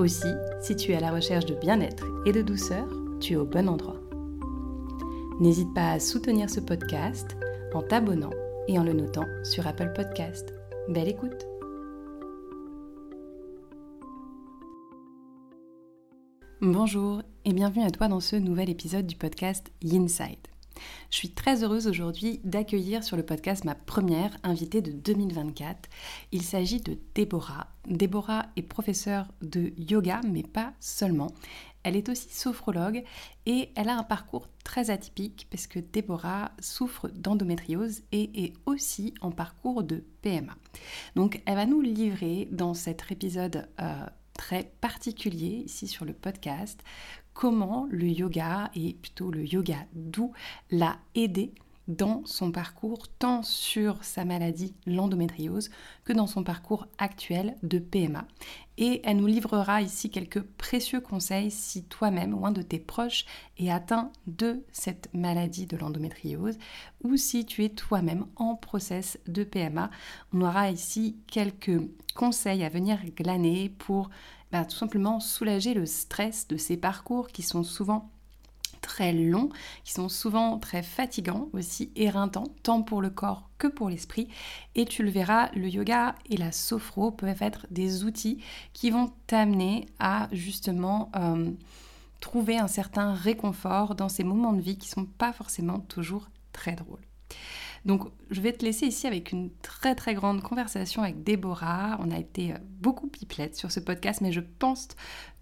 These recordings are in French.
Aussi, si tu es à la recherche de bien-être et de douceur, tu es au bon endroit. N'hésite pas à soutenir ce podcast en t'abonnant et en le notant sur Apple Podcast. Belle écoute Bonjour et bienvenue à toi dans ce nouvel épisode du podcast Inside. Je suis très heureuse aujourd'hui d'accueillir sur le podcast ma première invitée de 2024. Il s'agit de Déborah. Déborah est professeure de yoga, mais pas seulement. Elle est aussi sophrologue et elle a un parcours très atypique parce que Déborah souffre d'endométriose et est aussi en parcours de PMA. Donc elle va nous livrer dans cet épisode euh, très particulier ici sur le podcast comment le yoga et plutôt le yoga doux l'a aidé dans son parcours tant sur sa maladie l'endométriose que dans son parcours actuel de PMA. Et elle nous livrera ici quelques précieux conseils si toi-même ou un de tes proches est atteint de cette maladie de l'endométriose ou si tu es toi-même en process de PMA. On aura ici quelques conseils à venir glaner pour bah, tout simplement soulager le stress de ces parcours qui sont souvent très longs, qui sont souvent très fatigants, aussi éreintants, tant pour le corps que pour l'esprit. Et tu le verras, le yoga et la sophro peuvent être des outils qui vont t'amener à justement euh, trouver un certain réconfort dans ces moments de vie qui ne sont pas forcément toujours très drôles. Donc je vais te laisser ici avec une très très grande conversation avec Déborah. On a été beaucoup pipelettes sur ce podcast, mais je pense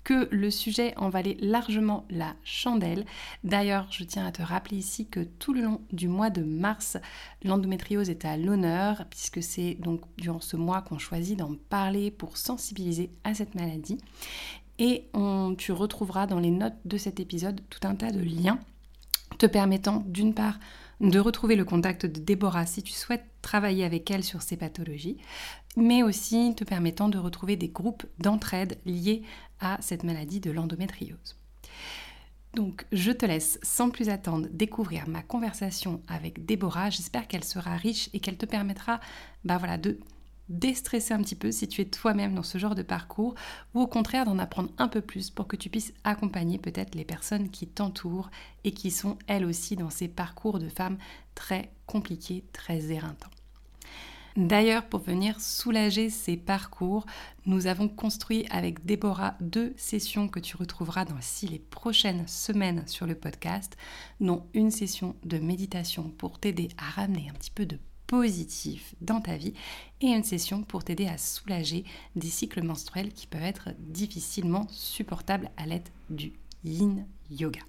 que le sujet en valait largement la chandelle. D'ailleurs, je tiens à te rappeler ici que tout le long du mois de mars, l'endométriose est à l'honneur, puisque c'est donc durant ce mois qu'on choisit d'en parler pour sensibiliser à cette maladie. Et tu retrouveras dans les notes de cet épisode tout un tas de liens te permettant d'une part de retrouver le contact de Déborah si tu souhaites travailler avec elle sur ces pathologies, mais aussi te permettant de retrouver des groupes d'entraide liés à cette maladie de l'endométriose. Donc je te laisse sans plus attendre découvrir ma conversation avec Déborah. J'espère qu'elle sera riche et qu'elle te permettra bah voilà, de déstresser un petit peu si tu es toi-même dans ce genre de parcours ou au contraire d'en apprendre un peu plus pour que tu puisses accompagner peut-être les personnes qui t'entourent et qui sont elles aussi dans ces parcours de femmes très compliqués, très éreintants. D'ailleurs, pour venir soulager ces parcours, nous avons construit avec Déborah deux sessions que tu retrouveras dans les prochaines semaines sur le podcast, dont une session de méditation pour t'aider à ramener un petit peu de positif dans ta vie et une session pour t'aider à soulager des cycles menstruels qui peuvent être difficilement supportables à l'aide du yin yoga.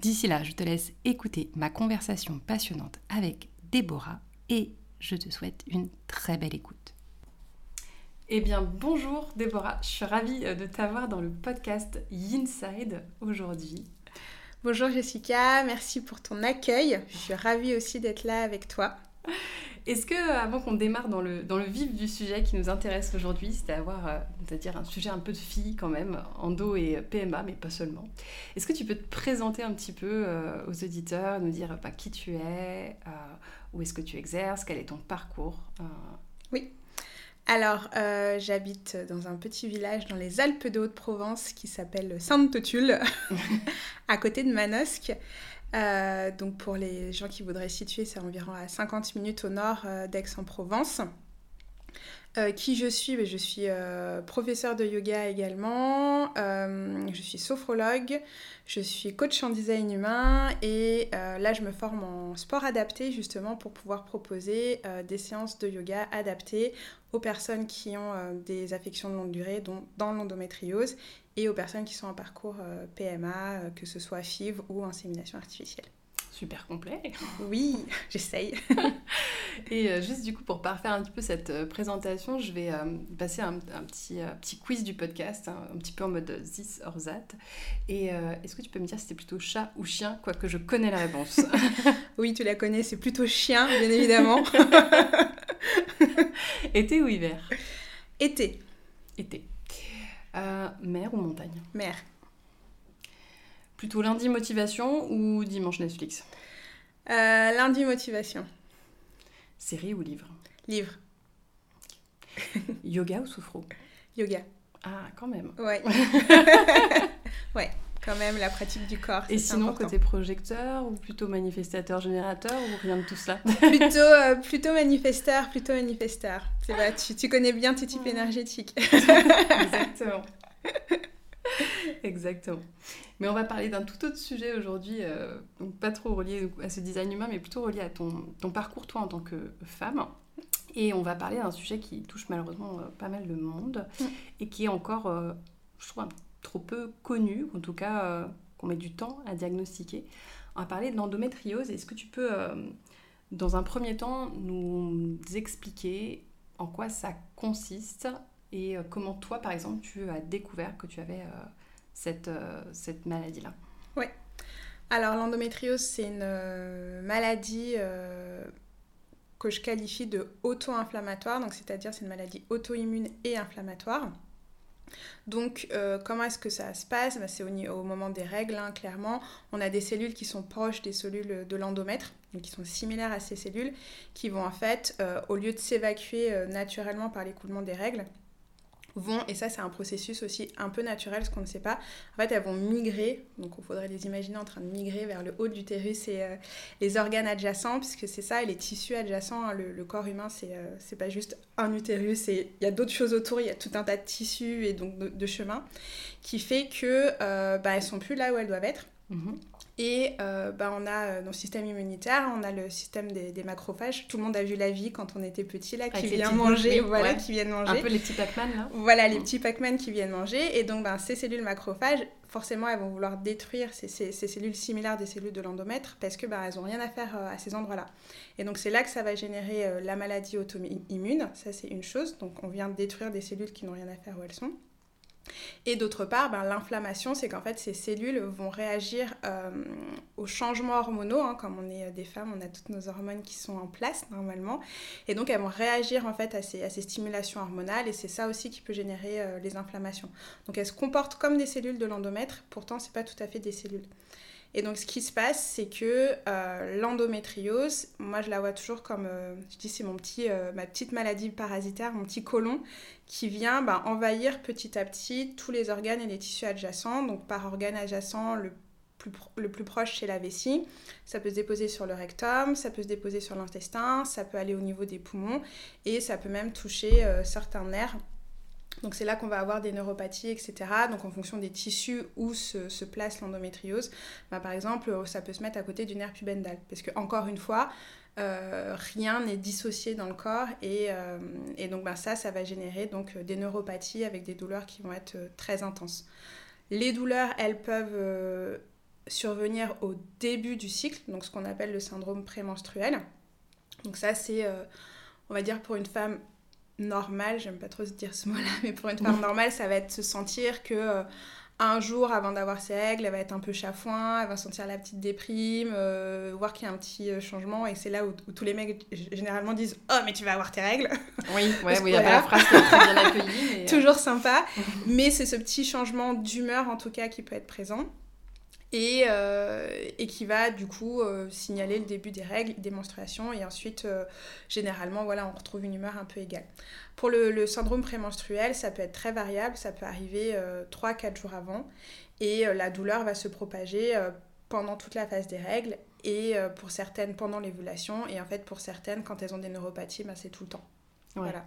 D'ici là, je te laisse écouter ma conversation passionnante avec Déborah et je te souhaite une très belle écoute. Eh bien, bonjour Déborah, je suis ravie euh, de t'avoir dans le podcast Yinside aujourd'hui. Bonjour Jessica, merci pour ton accueil. Je suis ravie aussi d'être là avec toi. Est-ce que, avant qu'on démarre dans le, dans le vif du sujet qui nous intéresse aujourd'hui, euh, c'est-à-dire un sujet un peu de fille quand même, endo et PMA, mais pas seulement, est-ce que tu peux te présenter un petit peu euh, aux auditeurs, nous dire bah, qui tu es, euh, où est-ce que tu exerces, quel est ton parcours Oui. Alors, j'habite dans un petit village dans les Alpes de Haute-Provence qui s'appelle Sainte-Tulle, à côté de Manosque. Euh, donc pour les gens qui voudraient situer, c'est environ à 50 minutes au nord euh, d'Aix-en-Provence. Euh, qui je suis ben, Je suis professeur de yoga également, je suis sophrologue, je suis coach en design humain et là je me forme en sport adapté justement pour pouvoir proposer des séances de yoga adaptées aux personnes qui ont des affections de longue durée, dont dans l'endométriose et aux personnes qui sont en parcours euh, PMA, euh, que ce soit FIV ou insémination artificielle. Super complet. Oui, j'essaye. Et euh, juste du coup, pour parfaire un petit peu cette présentation, je vais euh, passer un, un petit, petit quiz du podcast, hein, un petit peu en mode this or that. Et est-ce que tu peux me dire si c'était plutôt chat ou chien, quoique je connais la réponse Oui, tu la connais, c'est plutôt chien, bien évidemment. Été ou hiver? Été. Été. Mer ou montagne Mer. Plutôt lundi motivation ou dimanche Netflix? Lundi motivation. Série ou livre? Livre. Yoga ou soufro Yoga. Ah, quand même. Ouais. ouais, quand même, la pratique du corps. Et sinon, côté projecteur ou plutôt manifestateur, générateur ou rien de tout cela plutôt, euh, plutôt manifesteur, plutôt manifesteur. C'est vrai, tu, tu, connais bien tes types énergétiques. Exactement. Exactement. Mais on va parler d'un tout autre sujet aujourd'hui, euh, donc pas trop relié à ce design humain, mais plutôt relié à ton, ton parcours, toi, en tant que femme. Et on va parler d'un sujet qui touche malheureusement euh, pas mal de monde mm. et qui est encore, je trouve, trop peu connu, en tout cas qu'on met du temps à diagnostiquer. On va parler de l'endométriose. Est-ce que tu peux, dans un premier temps, nous expliquer en quoi ça consiste et comment toi, par exemple, tu as découvert que tu avais cette, euh, cette maladie-là? Oui. Alors l'endométriose, c'est une euh, maladie euh, que je qualifie de auto-inflammatoire, donc c'est-à-dire c'est une maladie auto-immune et inflammatoire. Donc, comment est-ce que ça se passe? Bah, C'est au, moment des règles, hein, clairement. On a des cellules qui sont proches des cellules de l'endomètre, qui sont similaires à ces cellules, qui vont en fait, au lieu de s'évacuer naturellement par l'écoulement des règles, vont, et ça c'est un processus aussi un peu naturel, ce qu'on ne sait pas, en fait elles vont migrer, donc il faudrait les imaginer en train de migrer vers le haut de l'utérus et euh, les organes adjacents, puisque c'est ça, et les tissus adjacents, hein, le, corps humain c'est euh, pas juste un utérus, il y a d'autres choses autour, il y a tout un tas de tissus et donc de, chemins, qui fait que euh, bah, elles sont plus là où elles doivent être. Mm-hmm. Et euh, bah, on a euh, nos systèmes immunitaires, on a le système des, macrophages. Tout le monde a vu la vie quand on était petit, là, qui vient manger, voilà, qui viennent manger. Un peu les petits Pac-Man, là. Voilà, les petits Pac-Man qui viennent manger. Et donc, ben, ces cellules macrophages, forcément, elles vont vouloir détruire ces, ces, cellules similaires des cellules de l'endomètre parce que ben, elles n'ont rien à faire euh, à ces endroits-là. Et donc, c'est là que ça va générer la maladie auto-immune. Ça, c'est une chose. Donc, on vient détruire des cellules qui n'ont rien à faire où elles sont. Et d'autre part, ben, l'inflammation, c'est qu'en fait, ces cellules vont réagir euh, aux changements hormonaux. Hein. Comme on est euh, des femmes, on a toutes nos hormones qui sont en place normalement. Et donc, elles vont réagir en fait à ces, à ces stimulations hormonales. Et c'est ça aussi qui peut générer euh, les inflammations. Donc, elles se comportent comme des cellules de l'endomètre. Pourtant, ce n'est pas tout à fait des cellules. Et donc, ce qui se passe, c'est que euh, l'endométriose, moi, je la vois toujours comme, euh, je dis, c'est mon petit, euh, ma petite maladie parasitaire, mon petit côlon, qui vient bah, envahir petit à petit tous les organes et les tissus adjacents. Donc, par organe adjacent, le plus, le plus proche, c'est la vessie. Ça peut se déposer sur le rectum, ça peut se déposer sur l'intestin, ça peut aller au niveau des poumons et ça peut même toucher certains nerfs donc c'est là qu'on va avoir des neuropathies, etc. Donc en fonction des tissus où se, place l'endométriose, bah, par exemple, ça peut se mettre à côté du nerf pubendal. Parce que encore une fois, euh, rien n'est dissocié dans le corps et, euh, donc bah, ça, ça va générer donc des neuropathies avec des douleurs qui vont être euh, très intenses. Les douleurs, elles peuvent survenir au début du cycle, donc ce qu'on appelle le syndrome prémenstruel. Donc ça, c'est, on va dire, pour une femme normal, j'aime pas trop dire ce mot-là, mais pour une femme normale, ça va être se sentir que euh, un jour avant d'avoir ses règles, elle va être un peu chafouin, elle va sentir la petite déprime, euh, voir qu'il y a un petit euh, changement, et c'est là où, tous les mecs généralement disent Oh, mais tu vas avoir tes règles! Oui, ouais, oui, il y a pas la phrase qui est très bien accueillie. Toujours sympa, mais c'est ce petit changement d'humeur en tout cas qui peut être présent et, euh, et, qui va du coup euh, signaler le début des règles, des menstruations et ensuite euh, généralement voilà on retrouve une humeur un peu égale. Pour le, le syndrome prémenstruel ça peut être très variable, ça peut arriver 3-4 jours avant et la douleur va se propager pendant toute la phase des règles et pour certaines pendant l'évulation et en fait pour certaines quand elles ont des neuropathies ben, c'est tout le temps. Voilà.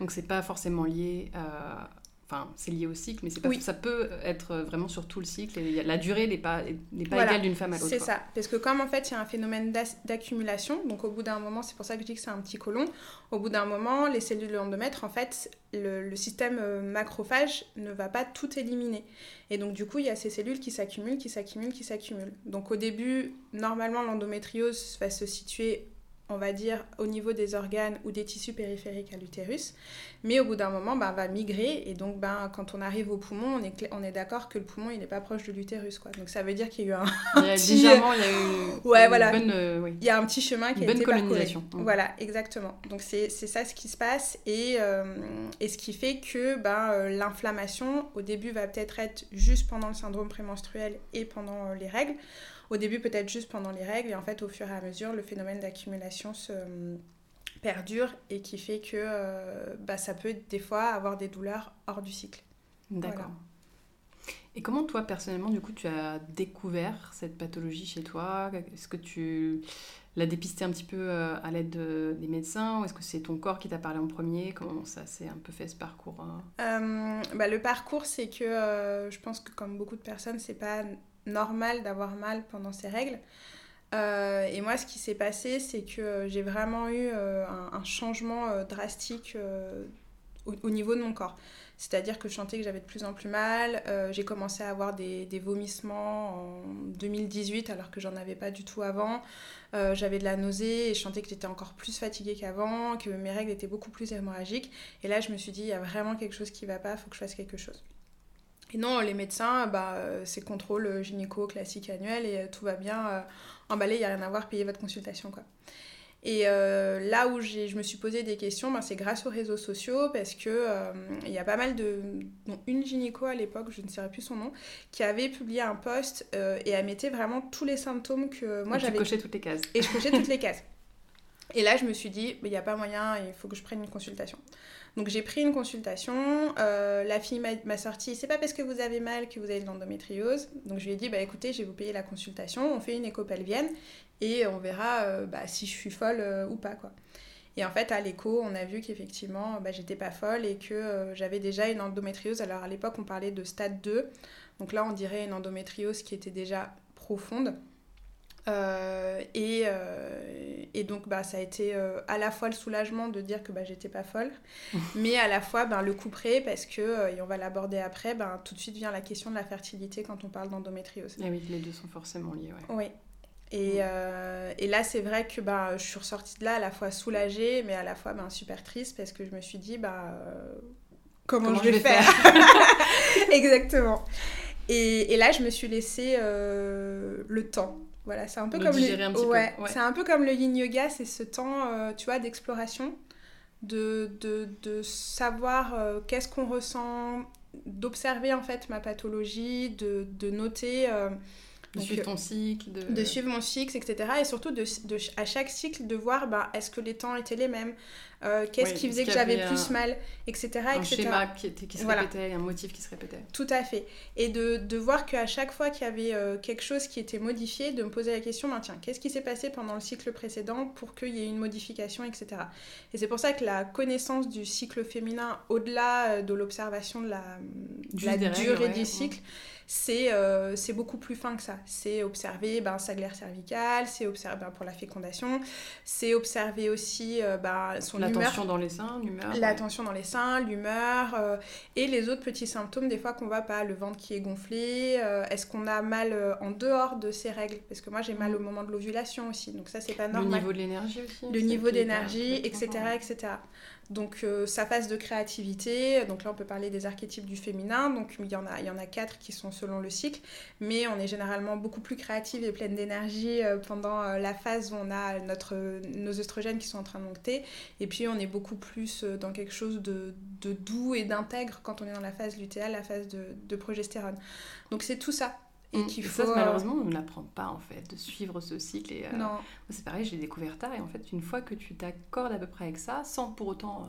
Donc c'est pas forcément lié à, Enfin, c'est lié au cycle, mais pas, ça peut être vraiment sur tout le cycle. Et la durée n'est pas, pas égale d'une femme à l'autre. C'est ça. Parce que comme en fait, il y a un phénomène d'accumulation, donc au bout d'un moment, c'est pour ça que je dis que c'est un petit colon, au bout d'un moment, les cellules de l'endomètre, en fait, le, système euh, macrophage ne va pas tout éliminer. Et donc, du coup, il y a ces cellules qui s'accumulent, qui s'accumulent, qui s'accumulent. Donc, au début, normalement, l'endométriose va se situer on va dire, au niveau des organes ou des tissus périphériques à l'utérus. Mais au bout d'un moment, ben, va migrer. Et donc, ben, quand on arrive au poumon, on est, on est d'accord que le poumon, il n'est pas proche de l'utérus. Quoi. Donc, ça veut dire qu'il y a eu un, il y a petit... il y a eu ouais, une voilà. bonne, euh, oui. Il y a un petit chemin qui Une a bonne été parcouru. colonisation. Mm. Voilà, exactement. Donc, c'est c'est ça ce qui se passe. Et, euh, et ce qui fait que ben, euh, l'inflammation, au début, va peut-être être juste pendant le syndrome prémenstruel et pendant euh, les règles. Au début, peut-être juste pendant les règles. Et en fait, au fur et à mesure, le phénomène d'accumulation se euh, perdure et qui fait que euh, bah, ça peut des fois avoir des douleurs hors du cycle. D'accord. Voilà. Et comment toi, personnellement, du coup, tu as découvert cette pathologie chez toi? Est-ce que tu l'as dépisté un petit peu euh, à l'aide de- des médecins? Ou est-ce que c'est ton corps qui t'a parlé en premier? Comment ça s'est un peu fait ce parcours hein? Euh, bah, le parcours, c'est que je pense que comme beaucoup de personnes, c'est pas normal d'avoir mal pendant ces règles. Euh, et moi, ce qui s'est passé, c'est que j'ai vraiment eu euh, un, changement euh, drastique au, au niveau de mon corps. C'est-à-dire que je sentais que j'avais de plus en plus mal. J'ai commencé à avoir des, des vomissements en 2018 alors que j'en avais pas du tout avant. J'avais de la nausée et je sentais que j'étais encore plus fatiguée qu'avant, que mes règles étaient beaucoup plus hémorragiques. Et là, je me suis dit, il y a vraiment quelque chose qui va pas, il faut que je fasse quelque chose. Et non, les médecins, bah, euh, c'est contrôle gynéco classique annuel et euh, tout va bien. euh, emballé, il n'y a rien à voir, payez votre consultation. Quoi. Et euh, là où j'ai- je me suis posé des questions, ben, c'est grâce aux réseaux sociaux parce que euh, il y a pas mal de. dont une gynéco à l'époque, je ne saurais plus son nom, qui avait publié un post euh, et elle mettait vraiment tous les symptômes que moi Donc, tu j'avais. cochais toutes les cases. Et je cochais toutes les cases. Et là, je me suis dit, il n'y a pas moyen, il faut que je prenne une consultation. Donc j'ai pris une consultation, euh, la fille m'a- sorti, c'est pas parce que vous avez mal que vous avez de l'endométriose. Donc je lui ai dit, bah écoutez, je vais vous payer la consultation, on fait une écho pelvienne et on verra euh, bah, si je suis folle euh, ou pas. quoi. Et en fait, à l'écho, on a vu qu'effectivement, bah, j'étais pas folle et que j'avais déjà une endométriose. Alors à l'époque, on parlait de stade 2. Donc là, on dirait une endométriose qui était déjà profonde. Euh, et, euh, et donc bah, ça a été euh, à la fois le soulagement de dire que bah, j'étais pas folle, mais à la fois ben, le coup près parce que, et on va l'aborder après, ben, tout de suite vient la question de la fertilité quand on parle d'endométriose. Ah oui, les deux sont forcément liés. Ouais. Oui. Et, et là, c'est vrai que ben, je suis ressortie de là à la fois soulagée, mais à la fois ben, super triste parce que je me suis dit, bah, comment, Comment je vais faire, Exactement. Et, et là, je me suis laissé euh, le temps. Voilà, c'est un peu De comme le, un petit peu, ouais, ouais. c'est un peu comme le yin yoga, c'est ce temps, euh, tu vois, d'exploration, de, de, de savoir euh, qu'est-ce qu'on ressent, d'observer en fait ma pathologie, de, de noter, euh, De suivre euh, ton cycle. De, de suivre mon cycle, etc. Et surtout de, de, à chaque cycle de voir, bah, est-ce que les temps étaient les mêmes, euh, qu'est-ce Oui, qui faisait que j'avais plus un- mal, etc. un etc. schéma qui, était, qui se Voilà. répétait, un motif qui se répétait. Tout à fait. Et de, de voir qu'à chaque fois qu'il y avait euh, quelque chose qui était modifié, de me poser la question, ben, tiens, qu'est-ce qui s'est passé pendant le cycle précédent pour qu'il y ait une modification, etc. Et c'est pour ça que la connaissance du cycle féminin, au-delà de l'observation de la, de la Juste des règles, durée ouais, du ouais. C'est euh, c'est beaucoup plus fin que ça. C'est observer ben, sa glaire cervicale, c'est observer ben, pour la fécondation, c'est observer aussi euh, ben, son La humeur tension dans les seins, l'humeur. la ouais. tension dans les seins, l'humeur euh, et les autres petits symptômes des fois qu'on voit pas, le ventre qui est gonflé, euh, est-ce qu'on a mal en dehors de ces règles? Parce que moi j'ai mal au moment de l'ovulation aussi, donc ça c'est pas Le normal. niveau de l'énergie aussi. Le niveau d'énergie, etc., etc. Donc euh, sa phase de créativité, donc là on peut parler des archétypes du féminin, donc il y en a, il y en a quatre qui sont selon le cycle, mais on est généralement beaucoup plus créative et pleine d'énergie euh, pendant euh, la phase où on a notre, nos œstrogènes qui sont en train de monter, et puis on est beaucoup plus euh, dans quelque chose de, de doux et d'intègre quand on est dans la phase lutéale, la phase de, de progestérone. Donc c'est tout ça. Et Mm. qu'il Et ça, euh, malheureusement, on ne l'apprend pas en fait, de suivre ce cycle. Et, euh, C'est pareil, j'ai découvert tard. Et en fait, une fois que tu t'accordes à peu près avec ça, sans pour autant. euh,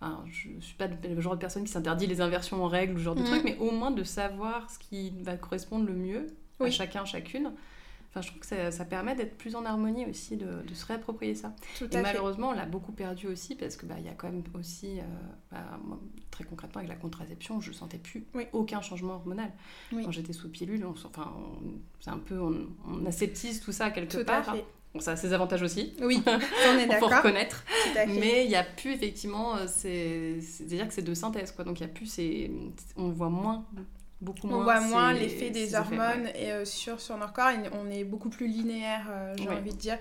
enfin, je ne suis pas le genre de personne qui s'interdit les inversions en règle ou ce genre de Mhm. truc, mais au moins de savoir ce qui va correspondre le mieux à chacun, chacune. Enfin, je trouve que ça, ça permet d'être plus en harmonie aussi, de, de se réapproprier ça. tout Et fait. malheureusement, on l'a beaucoup perdu aussi parce que bah, y a quand même aussi, euh, bah, moi, très concrètement, avec la contraception, je sentais plus Oui. aucun changement hormonal. Oui. Quand j'étais sous pilule, on, enfin, c'est un peu, on, on aseptise tout ça quelque Tout à part. fait. Bon, ça a ses avantages aussi, Oui, on est il faut d'accord. reconnaître. À fait. Mais il n'y a plus effectivement, euh, c'est- c'est-à-dire que c'est de synthèse, quoi. Donc il y a plus, ces- on voit moins beaucoup moins. On voit moins l'effet des effets, hormones ouais. et, euh, sur, sur notre corps. et on est beaucoup plus linéaire, euh, j'ai Ouais. envie de dire.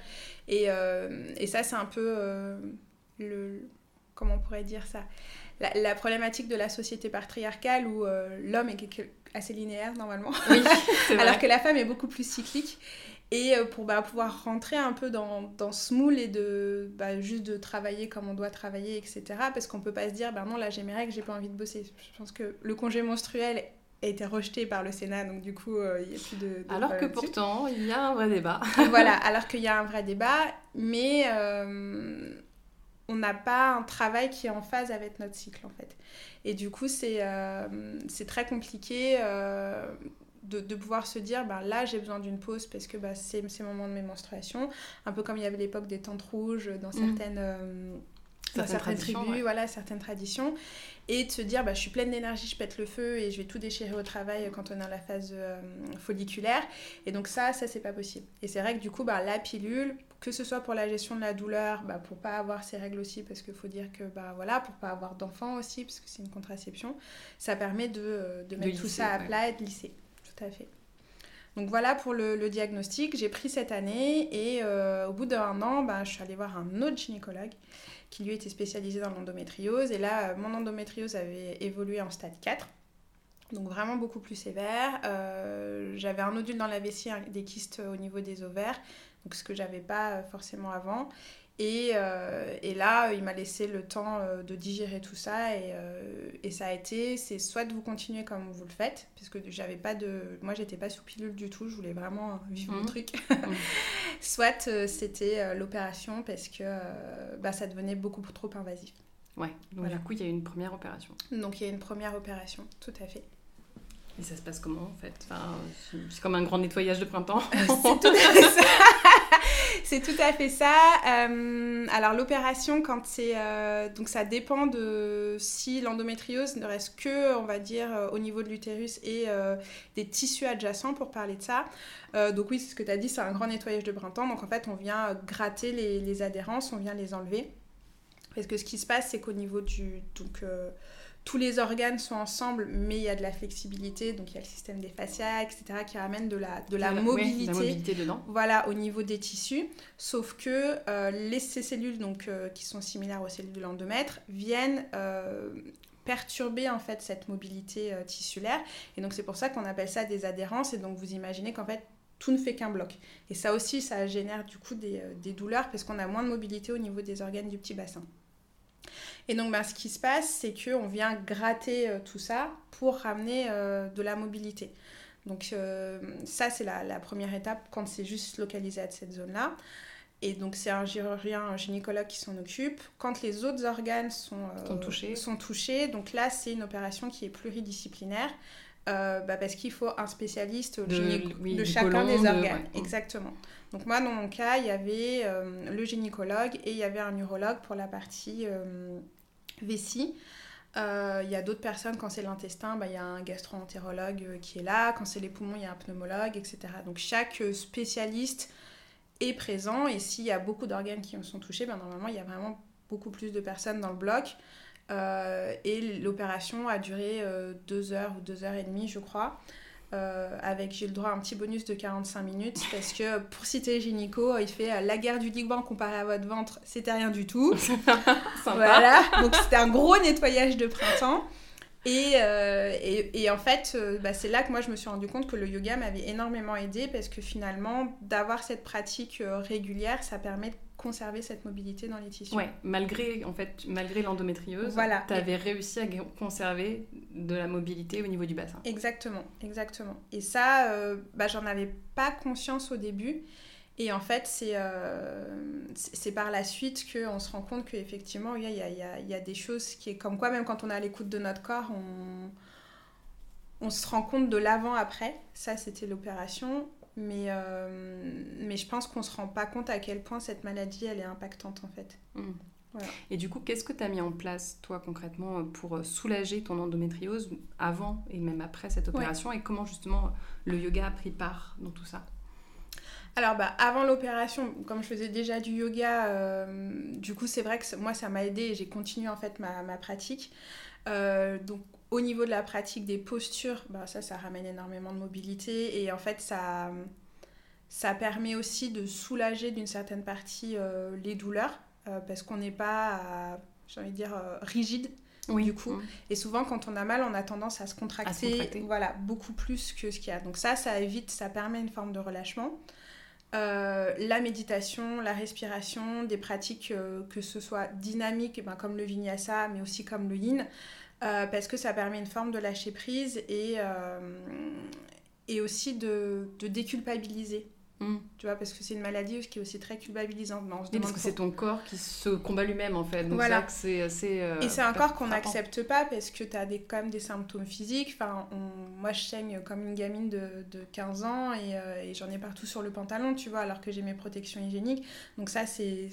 Et, euh, et ça, c'est un peu le. Comment on pourrait dire ça? La, la problématique de la société patriarcale où euh, l'homme est assez linéaire normalement, Oui, alors que la femme est beaucoup plus cyclique. Et euh, pour bah, pouvoir rentrer un peu dans, dans ce moule et de bah, juste de travailler comme on doit travailler, etc. Parce qu'on peut pas se dire, bah non, là j'ai mes règles, j'ai pas envie de bosser. Je pense que le congé menstruel a été rejeté par le Sénat, donc du coup, euh, il n'y a plus de. de Alors que pourtant, il y a un vrai débat. voilà, alors qu'il y a un vrai débat, mais euh, on n'a pas un travail qui est en phase avec notre cycle en fait. Et du coup, c'est euh, très compliqué euh, de, de pouvoir se dire, ben, là j'ai besoin d'une pause parce que bah, c'est c'est le moment de mes menstruations, un peu comme il y avait l'époque des tentes rouges dans Mm. certaines... euh, dans Certaines tribus, ouais. voilà, certaines traditions, et de se dire, bah, je suis pleine d'énergie, je pète le feu et je vais tout déchirer au travail quand on est dans la phase euh, folliculaire. Et donc ça, ça c'est pas possible. Et c'est vrai que du coup, bah, la pilule, que ce soit pour la gestion de la douleur, bah, pour pas avoir ses règles aussi, parce qu'il faut dire que bah voilà, pour pas avoir d'enfants aussi, parce que c'est une contraception, ça permet de, euh, de mettre tout lisser, ça à ouais. plat et de lisser. Tout à fait. Donc voilà pour le, diagnostic. J'ai pris cette année et euh, au bout d'un an, bah, je suis allée voir un autre gynécologue qui lui était spécialisé dans l'endométriose. Et là, euh, mon endométriose avait évolué en stade 4. Donc vraiment beaucoup plus sévère. Euh, j'avais un nodule dans la vessie, des kystes au niveau des ovaires, donc ce que j'avais pas forcément avant. Et, euh, et là, il m'a laissé le temps euh, de digérer tout ça et, euh, et ça a été, c'est soit de vous continuer comme vous le faites, parce que j'avais pas de, moi j'étais pas sous pilule du tout, je voulais vraiment vivre mon Mhm. truc. soit euh, c'était l'opération parce que bah, ça devenait beaucoup trop invasif. Ouais, donc Voilà. du coup, il y a eu une première opération. Donc il y a une première opération, tout à fait. Et ça se passe comment en fait? Enfin, c'est- comme un grand nettoyage de printemps. C'est tout à fait ça. c'est tout à fait ça. Euh, alors l'opération, quand c'est euh, donc ça dépend de si l'endométriose ne reste que, on va dire, euh, au niveau de l'utérus et euh, des tissus adjacents pour parler de ça. Euh, donc oui, c'est ce que tu as dit, c'est un grand nettoyage de printemps. Donc en fait, on vient euh, gratter les, les adhérences, on vient les enlever. Parce que ce qui se passe, c'est qu'au niveau du donc euh, tous les organes sont ensemble, mais il y a de la flexibilité, donc il y a le système des fascias, etc., qui ramène de la, de la mobilité. la mobilité dedans. Voilà, au niveau des tissus, sauf que euh, les, ces cellules donc, euh, qui sont similaires aux cellules de l'endomètre viennent euh, perturber en fait cette mobilité tissulaire. Et donc c'est pour ça qu'on appelle ça des adhérences. Et donc vous imaginez qu'en fait tout ne fait qu'un bloc. Et ça aussi, ça génère du coup des, des douleurs parce qu'on a moins de mobilité au niveau des organes du petit bassin. Et donc ben, ce qui se passe, c'est qu'on vient gratter euh, tout ça pour ramener euh, de la mobilité. Donc euh, ça, c'est la, la première étape quand c'est juste localisé à cette zone-là. Et donc c'est un chirurgien, un gynécologue qui s'en occupe. Quand les autres organes sont, Sont touchés. sont touchés, donc là c'est une opération qui est pluridisciplinaire. Euh, bah, parce qu'il faut un spécialiste De- gynéco- oui, de du chacun des de- organes. Exactement. Donc moi, dans mon cas, il y avait euh, le gynécologue et il y avait un urologue pour la partie euh, vessie. Il y a d'autres personnes, quand c'est l'intestin, bah, il y a un gastro-entérologue qui est là. Quand c'est les poumons, il y a un pneumologue, etc. Donc chaque spécialiste est présent. Et s'il y a beaucoup d'organes qui sont touchés, bah, normalement, il y a vraiment beaucoup plus de personnes dans le bloc. Euh, et l'opération a duré euh, deux heures ou deux heures et demie, je crois. Euh, avec j'ai le droit à un petit bonus de 45 minutes parce que pour citer le gynéco, il fait euh, la guerre du ligament comparé à votre ventre, c'était rien du tout. Sympa. Voilà, donc c'était un gros nettoyage de printemps. Et, et, et en fait, bah, c'est là que moi je me suis rendu compte que le yoga m'avait énormément aidé parce que finalement, d'avoir cette pratique régulière, ça permet de conserver cette mobilité dans les tissus. Ouais, malgré en fait, malgré l'endométriose, Voilà. tu avais réussi à conserver de la mobilité au niveau du bassin. Exactement, exactement. Et ça, euh, bah, j'en avais pas conscience au début. Et en fait, c'est euh, c'est par la suite qu'on se rend compte qu'effectivement, il y a, y, a, y a- y a des choses qui est comme quoi, même quand on est à l'écoute de notre corps, on, on se rend compte de l'avant-après. Ça, c'était l'opération. Mais, euh, mais je pense qu'on se rend pas compte à quel point cette maladie, elle est impactante en fait. Mm. Voilà. Et du coup, qu'est-ce que tu as mis en place, toi, concrètement, pour euh, soulager ton endométriose avant et même après cette opération? Et comment, justement, le yoga a pris part dans tout ça? Alors, bah, avant l'opération, comme je faisais déjà du yoga, euh, du coup, c'est vrai que moi, ça m'a aidé et j'ai continué en fait ma, ma pratique. Euh, donc, au niveau de la pratique des postures, bah, ça, ça ramène énormément de mobilité et en fait, ça, ça permet aussi de soulager d'une certaine partie euh, les douleurs parce qu'on n'est pas, j'ai envie de dire, rigide. Oui. du coup. Mm. Et souvent, quand on a mal, on a tendance à se contracter, voilà, beaucoup plus que ce qu'il y a. Donc ça, ça évite, ça permet une forme de relâchement. Euh, la méditation, la respiration, des pratiques euh, que ce soit dynamiques, eh ben, comme le vinyasa, mais aussi comme le yin, euh, parce que ça permet une forme de lâcher prise et, et aussi de, de déculpabiliser. Mm. Tu vois, parce que c'est une maladie qui est aussi très culpabilisante. parce que c'est ton corps qui se combat lui-même, en fait. Donc voilà. c'est assez... Euh, et c'est un corps qu'on n'accepte pas parce que tu as des, quand même des symptômes physiques. Enfin, moi, je saigne comme une gamine de, de 15 ans et, euh, et j'en ai partout sur le pantalon, tu vois, alors que j'ai mes protections hygiéniques. Donc ça, c'est...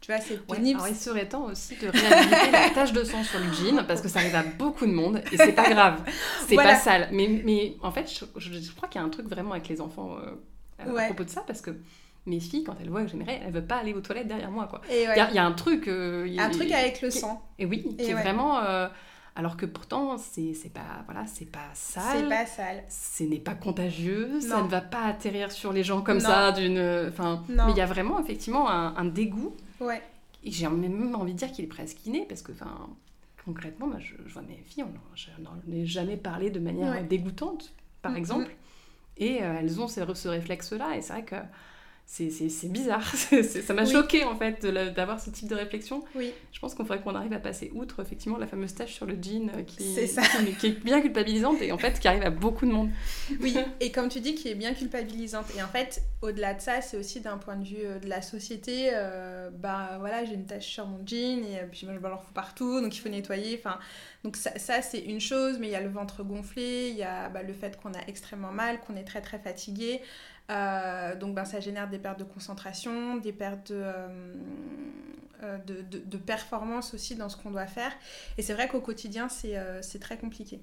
Tu vois, c'est pénible. alors, il serait temps aussi de réhabiliter la tache de sang sur le jean parce que ça arrive à beaucoup de monde et c'est pas grave. C'est pas sale. Mais, mais en fait, je, je crois qu'il y a un truc vraiment avec les enfants euh, à propos de ça parce que mes filles, quand elles voient que j'aimerais, elles veulent pas aller aux toilettes derrière moi. Il y, a un truc. Euh, un truc avec le sang. Et oui, qui est vraiment. Euh, alors que pourtant, c'est pas, voilà, pas sale. C'est pas sale. Ce n'est pas contagieux. Ça ne va pas atterrir sur les gens comme ça. d'une enfin Mais il y a vraiment, effectivement, un, dégoût. Ouais. Et j'ai même envie de dire qu'il est presque inné parce que, enfin, concrètement, moi, je, vois mes filles, on n'en ai jamais parlé de manière dégoûtante, par mm, exemple. Et euh, elles ont ce, ce réflexe-là. Et c'est vrai que c'est bizarre. ça m'a choqué en fait d'avoir ce type de réflexion. Oui. Je pense qu'on faudrait qu'on arrive à passer outre effectivement la fameuse tâche sur le jean euh, qui, qui, qui, est bien culpabilisante et en fait qui arrive à beaucoup de monde. Oui, et comme tu dis, qui est bien culpabilisante. Et en fait, au-delà de ça, c'est aussi d'un point de vue euh, de la société. Euh, bah voilà, j'ai une tâche sur mon jean et puis moi je fous partout, donc il faut nettoyer. Enfin, donc ça, ça c'est une chose, mais il y a le ventre gonflé, il y a bah, le fait qu'on a extrêmement mal, qu'on est très très fatigué. Euh, donc ben, ça génère des pertes de concentration, des pertes de, euh, euh, de, de, performance aussi dans ce qu'on doit faire. Et c'est vrai qu'au quotidien, c'est très compliqué.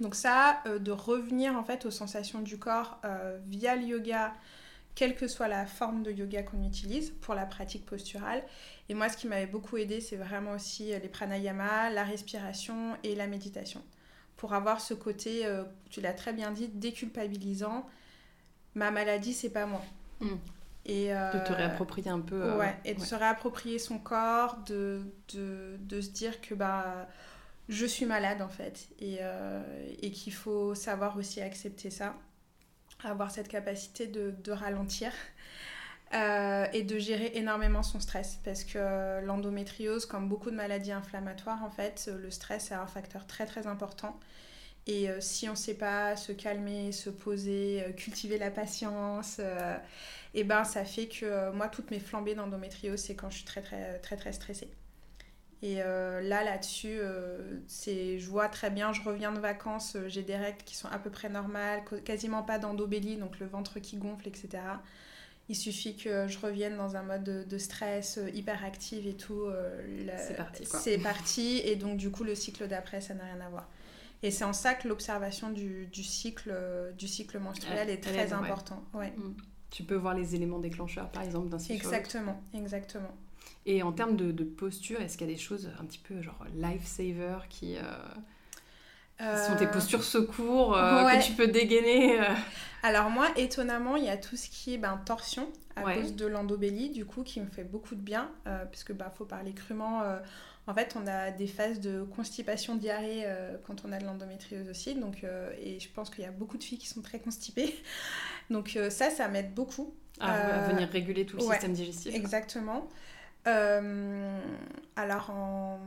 Donc ça, de revenir en fait aux sensations du corps via le yoga, quelle que soit la forme de yoga qu'on utilise pour la pratique posturale. Et moi, ce qui m'avait beaucoup aidé, c'est vraiment aussi les pranayama, la respiration et la méditation. Pour avoir ce côté, tu l'as très bien dit, déculpabilisant ma maladie, c'est pas moi. Hmm. Et, euh, de te réapproprier un peu. Euh, ouais, et de se réapproprier son corps, de, de, de, se dire que bah, je suis malade en fait, et, euh, et qu'il faut savoir aussi accepter ça, avoir cette capacité de, de ralentir. et de gérer énormément son stress parce que l'endométriose, comme beaucoup de maladies inflammatoires, en fait, le stress est un facteur très très important et euh, si on ne sait pas se calmer, se poser, euh, cultiver la patience, et euh, eh ben ça fait que moi, toutes mes flambées d'endométriose, c'est quand je suis très très très très stressée. Et là, là-dessus, c'est, je vois très bien, je reviens de vacances, j'ai des règles qui sont à peu près normales, quasiment pas d'endobélie, donc le ventre qui gonfle, etc. Il suffit que je revienne dans un mode de, stress hyper active et tout. c'est parti. C'est parti. Et donc, du coup, le cycle d'après, ça n'a rien à voir. Et c'est en ça que l'observation du, du, cycle, euh, du cycle menstruel est très important. Ouais. Mm. Tu peux voir les éléments déclencheurs, par exemple, d'un cycle. Exactement, exactement. Et en termes de, de posture, est-ce qu'il y a des choses un petit peu genre lifesaver qui, euh, sont tes euh, postures secours que tu peux dégainer Alors moi, étonnamment, il y a tout ce qui est ben, torsion à cause de l'endobélie, du coup, qui me fait beaucoup de bien, parce que bah, faut parler crûment en fait, on a des phases de constipation diarrhée euh, quand on a de l'endométriose aussi. Donc, euh, et je pense qu'il y a beaucoup de filles qui sont très constipées. Donc euh, ça, ça m'aide beaucoup. à venir réguler tout le système digestif. Exactement. alors en,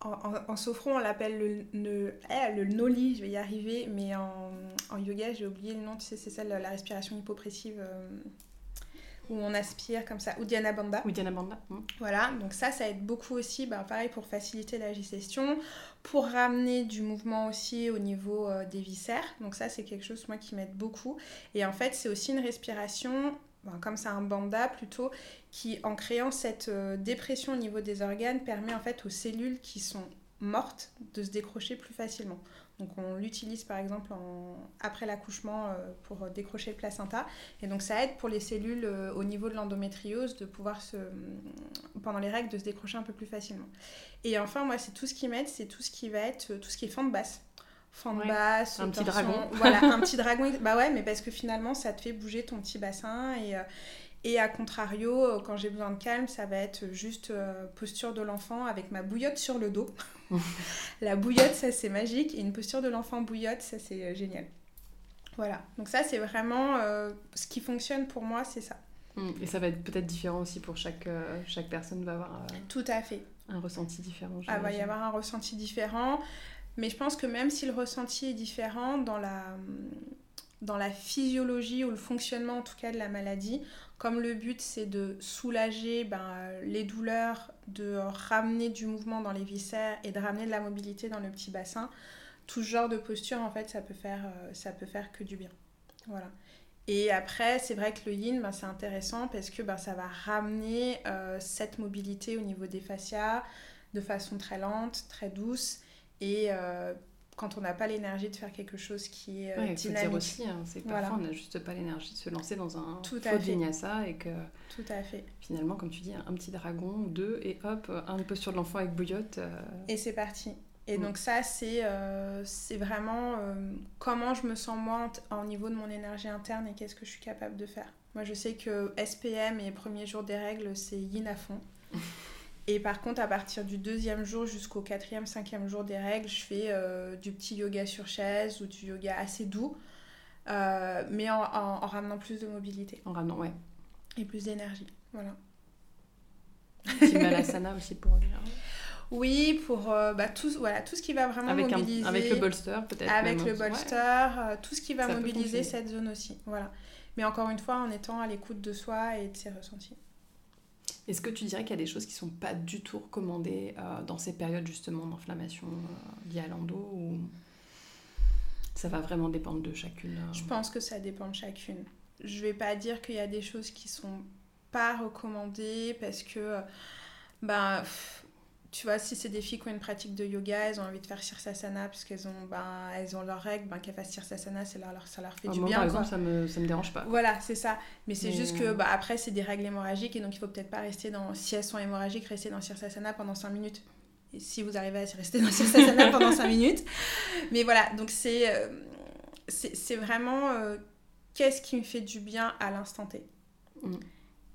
en, en, sophro, on l'appelle le, eh, le noli, je vais y arriver, mais en, en yoga, j'ai oublié le nom, tu sais, c'est celle, la respiration hypopressive où on aspire comme ça, Uddiyana Bandha. Uddiyana Bandha. Hmm. Voilà, donc ça, ça aide beaucoup aussi, ben, pareil pour faciliter la digestion, pour ramener du mouvement aussi au niveau euh, des viscères. Donc ça, c'est quelque chose, moi, qui m'aide beaucoup. Et en fait, c'est aussi une respiration, ben, comme c'est un bandha plutôt, qui, en créant cette euh, dépression au niveau des organes, permet en fait aux cellules qui sont morte de se décrocher plus facilement. Donc on l'utilise par exemple après l'accouchement euh, pour décrocher le placenta. Et donc ça aide pour les cellules euh, au niveau de l'endométriose de pouvoir se, pendant les règles de se décrocher un peu plus facilement. Et enfin moi c'est tout ce qui m'aide, c'est tout ce qui va être tout ce qui est fente basse. Fente basse, un petit dragon. Voilà, un petit dragon. Bah ouais, mais parce que finalement ça te fait bouger ton petit bassin et, euh, et à contrario, euh, quand j'ai besoin de calme, ça va être juste euh, posture de l'enfant avec ma bouillotte sur le dos. la bouillotte, ça c'est magique. Et une posture de l'enfant bouillotte, ça c'est euh, génial. Voilà. Donc ça c'est vraiment ce qui fonctionne pour moi, c'est ça. Mmh. Et ça va être peut-être différent aussi pour chaque, chaque personne, va avoir Tout à fait. un ressenti différent. Ah, va y avoir un ressenti différent. Mais je pense que même si le ressenti est différent dans la, dans la physiologie ou le fonctionnement en tout cas de la maladie, comme le but c'est de soulager ben, les douleurs, de ramener du mouvement dans les viscères et de ramener de la mobilité dans le petit bassin, tout ce genre de posture en fait ça peut faire, euh, ça peut faire que du bien. Voilà. Et après, c'est vrai que le yin, ben, c'est intéressant parce que ben, ça va ramener euh, cette mobilité au niveau des fascias de façon très lente, très douce. Et euh, quand on n'a pas l'énergie de faire quelque chose qui est euh, dynamique. aussi, hein, c'est parfois on n'a juste pas l'énergie de se lancer dans un Tout faux vinyasa et que Tout à fait. finalement, comme tu dis, un petit dragon, deux et hop, un posture de l'enfant avec bouillotte. Euh, et c'est parti. Et mm. donc ça, c'est euh, c'est vraiment comment je me sens moi au niveau de mon énergie interne et qu'est-ce que je suis capable de faire. Moi, je sais que SPM et premiers jours des règles, c'est yin à fond. Et par contre, à partir du deuxième jour jusqu'au quatrième, cinquième jour des règles, je fais euh, du petit yoga sur chaise ou du yoga assez doux, euh, mais en, ramenant plus de mobilité. En ramenant, ouais. Et plus d'énergie, voilà. Malasana aussi pour. Oui, pour euh, bah, tout, voilà, tout ce qui va vraiment avec mobiliser. avec le bolster, peut-être. Avec le bolster, tout ce qui va mobiliser cette zone aussi. Voilà. Mais encore une fois, en étant à l'écoute de soi et de ses ressentis. Est-ce que tu dirais qu'il y a des choses qui ne sont pas du tout recommandées euh, dans ces périodes justement d'inflammation euh, liée à l'endo ou ça va vraiment dépendre de chacune euh Je pense que ça dépend de chacune. Je vais pas dire qu'il y a des choses qui sont pas recommandées parce que bah tu vois, si c'est des filles qui ont une pratique de yoga, elles ont envie de faire Sirsasana parce qu'elles ont, ben, elles ont leurs règles, ben, qu'elles fassent Sirsasana, ça leur, ça leur fait ah, du bien. Par exemple, ça me, ça me dérange pas. Voilà, c'est ça. Mais c'est juste que bah, après, c'est des règles hémorragiques et donc il faut peut-être pas rester dans, si elles sont hémorragiques, rester dans Sirsasana pendant 5 minutes. Et si vous arrivez à rester dans Sirsasana pendant 5 minutes. Mais voilà, donc c'est, euh, c'est, vraiment euh, qu'est-ce qui me fait du bien à l'instant T? Mm.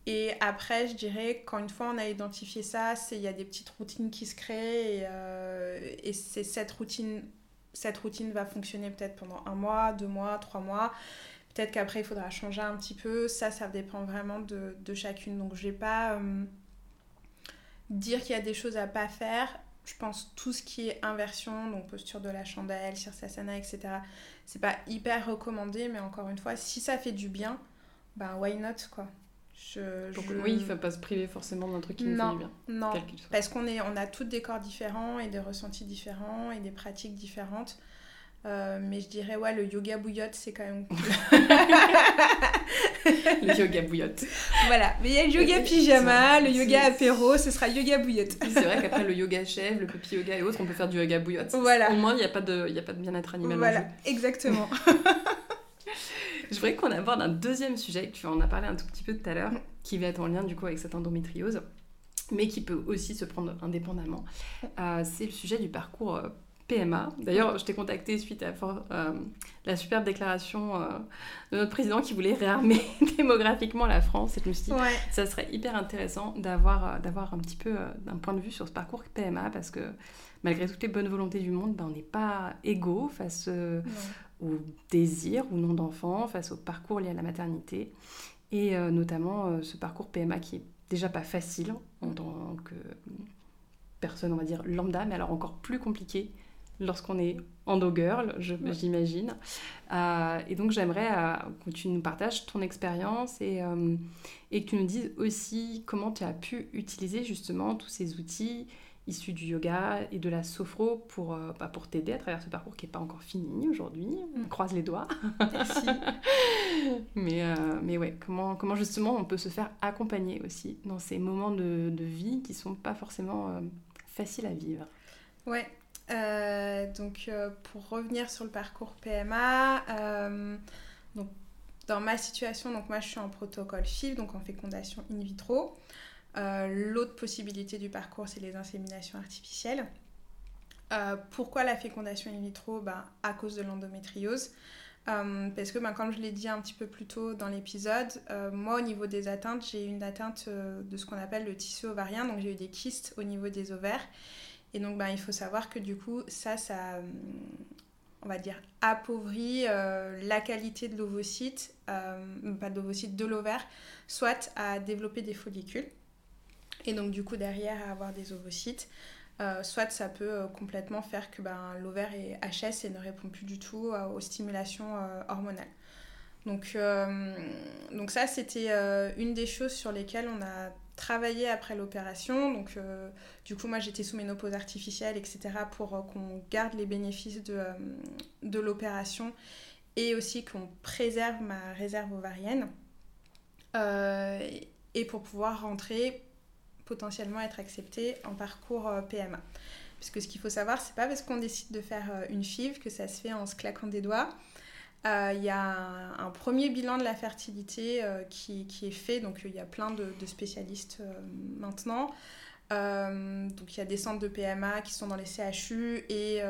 Et après, je dirais, quand une fois on a identifié ça, il y a des petites routines qui se créent et, euh, et c'est cette routine, cette routine va fonctionner peut-être pendant un mois, deux mois, trois mois. Peut-être qu'après il faudra changer un petit peu. Ça, ça dépend vraiment de, de chacune. Donc je vais pas euh, dire qu'il y a des choses à pas faire. Je pense tout ce qui est inversion, donc posture de la chandelle, sirsasana, etc. C'est pas hyper recommandé, mais encore une fois, si ça fait du bien, ben why not quoi? Donc, oui, il ne faut pas se priver forcément d'un truc qui nous fait du bien. Non, parce qu'on on a tous des corps différents et des ressentis différents et des pratiques différentes. Euh, mais je dirais, ouais, le yoga bouillotte, c'est quand même cool. le yoga bouillotte. Voilà, mais il y a le yoga pyjama, le yoga apéro, ce sera yoga bouillotte. c'est vrai qu'après le yoga chèvre, le puppy yoga et autres, on peut faire du yoga bouillotte. Voilà. Au moins, il n'y a pas de, de bien-être animal. Voilà, exactement. Je voudrais qu'on aborde un deuxième sujet, tu en as parlé un tout petit peu tout à l'heure, qui va être en lien du coup avec cette endométriose, mais qui peut aussi se prendre indépendamment. Euh, c'est le sujet du parcours euh, PMA. D'ailleurs, je t'ai contacté suite à euh, la superbe déclaration de notre président qui voulait réarmer démographiquement la France. Et je me suis dit, ça serait hyper intéressant d'avoir d'avoir un petit peu d'un point de vue sur ce parcours PMA parce que malgré toutes les bonnes volontés du monde, ben, on n'est pas égaux face au désir ou non d'enfant, face au parcours lié à la maternité, et euh, notamment euh, ce parcours PMA qui est déjà pas facile en tant que personne, on va dire, lambda, mais alors encore plus compliqué lorsqu'on est endo-girl, j'imagine. Euh, et donc j'aimerais que tu nous partages ton expérience et, et que tu nous dises aussi comment tu as pu utiliser justement tous ces outils issu du yoga et de la sophro pour, euh, bah, pour t'aider à travers ce parcours qui n'est pas encore fini aujourd'hui. On mm. croise les doigts. Merci. mais, euh, mais ouais, comment, comment justement on peut se faire accompagner aussi dans ces moments de, de vie qui sont pas forcément euh, faciles à vivre Ouais. Donc pour revenir sur le parcours PMA, donc dans ma situation, donc moi je suis en protocole FIV, donc en fécondation in vitro. L'autre possibilité du parcours, c'est les inséminations artificielles. Euh, pourquoi la fécondation in vitro? Ben, À cause de l'endométriose. Euh, parce que, ben, comme je l'ai dit un petit peu plus tôt dans l'épisode, euh, moi, au niveau des atteintes, j'ai une atteinte de ce qu'on appelle le tissu ovarien. Donc, j'ai eu des kystes au niveau des ovaires. Et donc, ben, il faut savoir que du coup, ça, ça, on va dire, appauvrit la qualité de l'ovocyte, pas de l'ovocyte, de l'ovaire, soit à développer des follicules. Et donc, du coup, derrière, à avoir des ovocytes. Euh, soit ça peut euh, complètement faire que ben, l'ovaire est HS et ne répond plus du tout euh, aux stimulations hormonales. Donc, donc ça, c'était une des choses sur lesquelles on a travaillé après l'opération. Donc, du coup, moi, j'étais sous ménopause artificielle, etc., pour qu'on garde les bénéfices de, de l'opération et aussi qu'on préserve ma réserve ovarienne. et pour pouvoir rentrer potentiellement être accepté en parcours euh, PMA. Puisque ce qu'il faut savoir, c'est pas parce qu'on décide de faire euh, une FIV que ça se fait en se claquant des doigts. Euh, il y a un, premier bilan de la fertilité qui, qui, est fait, donc il y a plein de, spécialistes maintenant. donc il y a des centres de PMA qui sont dans les CHU et,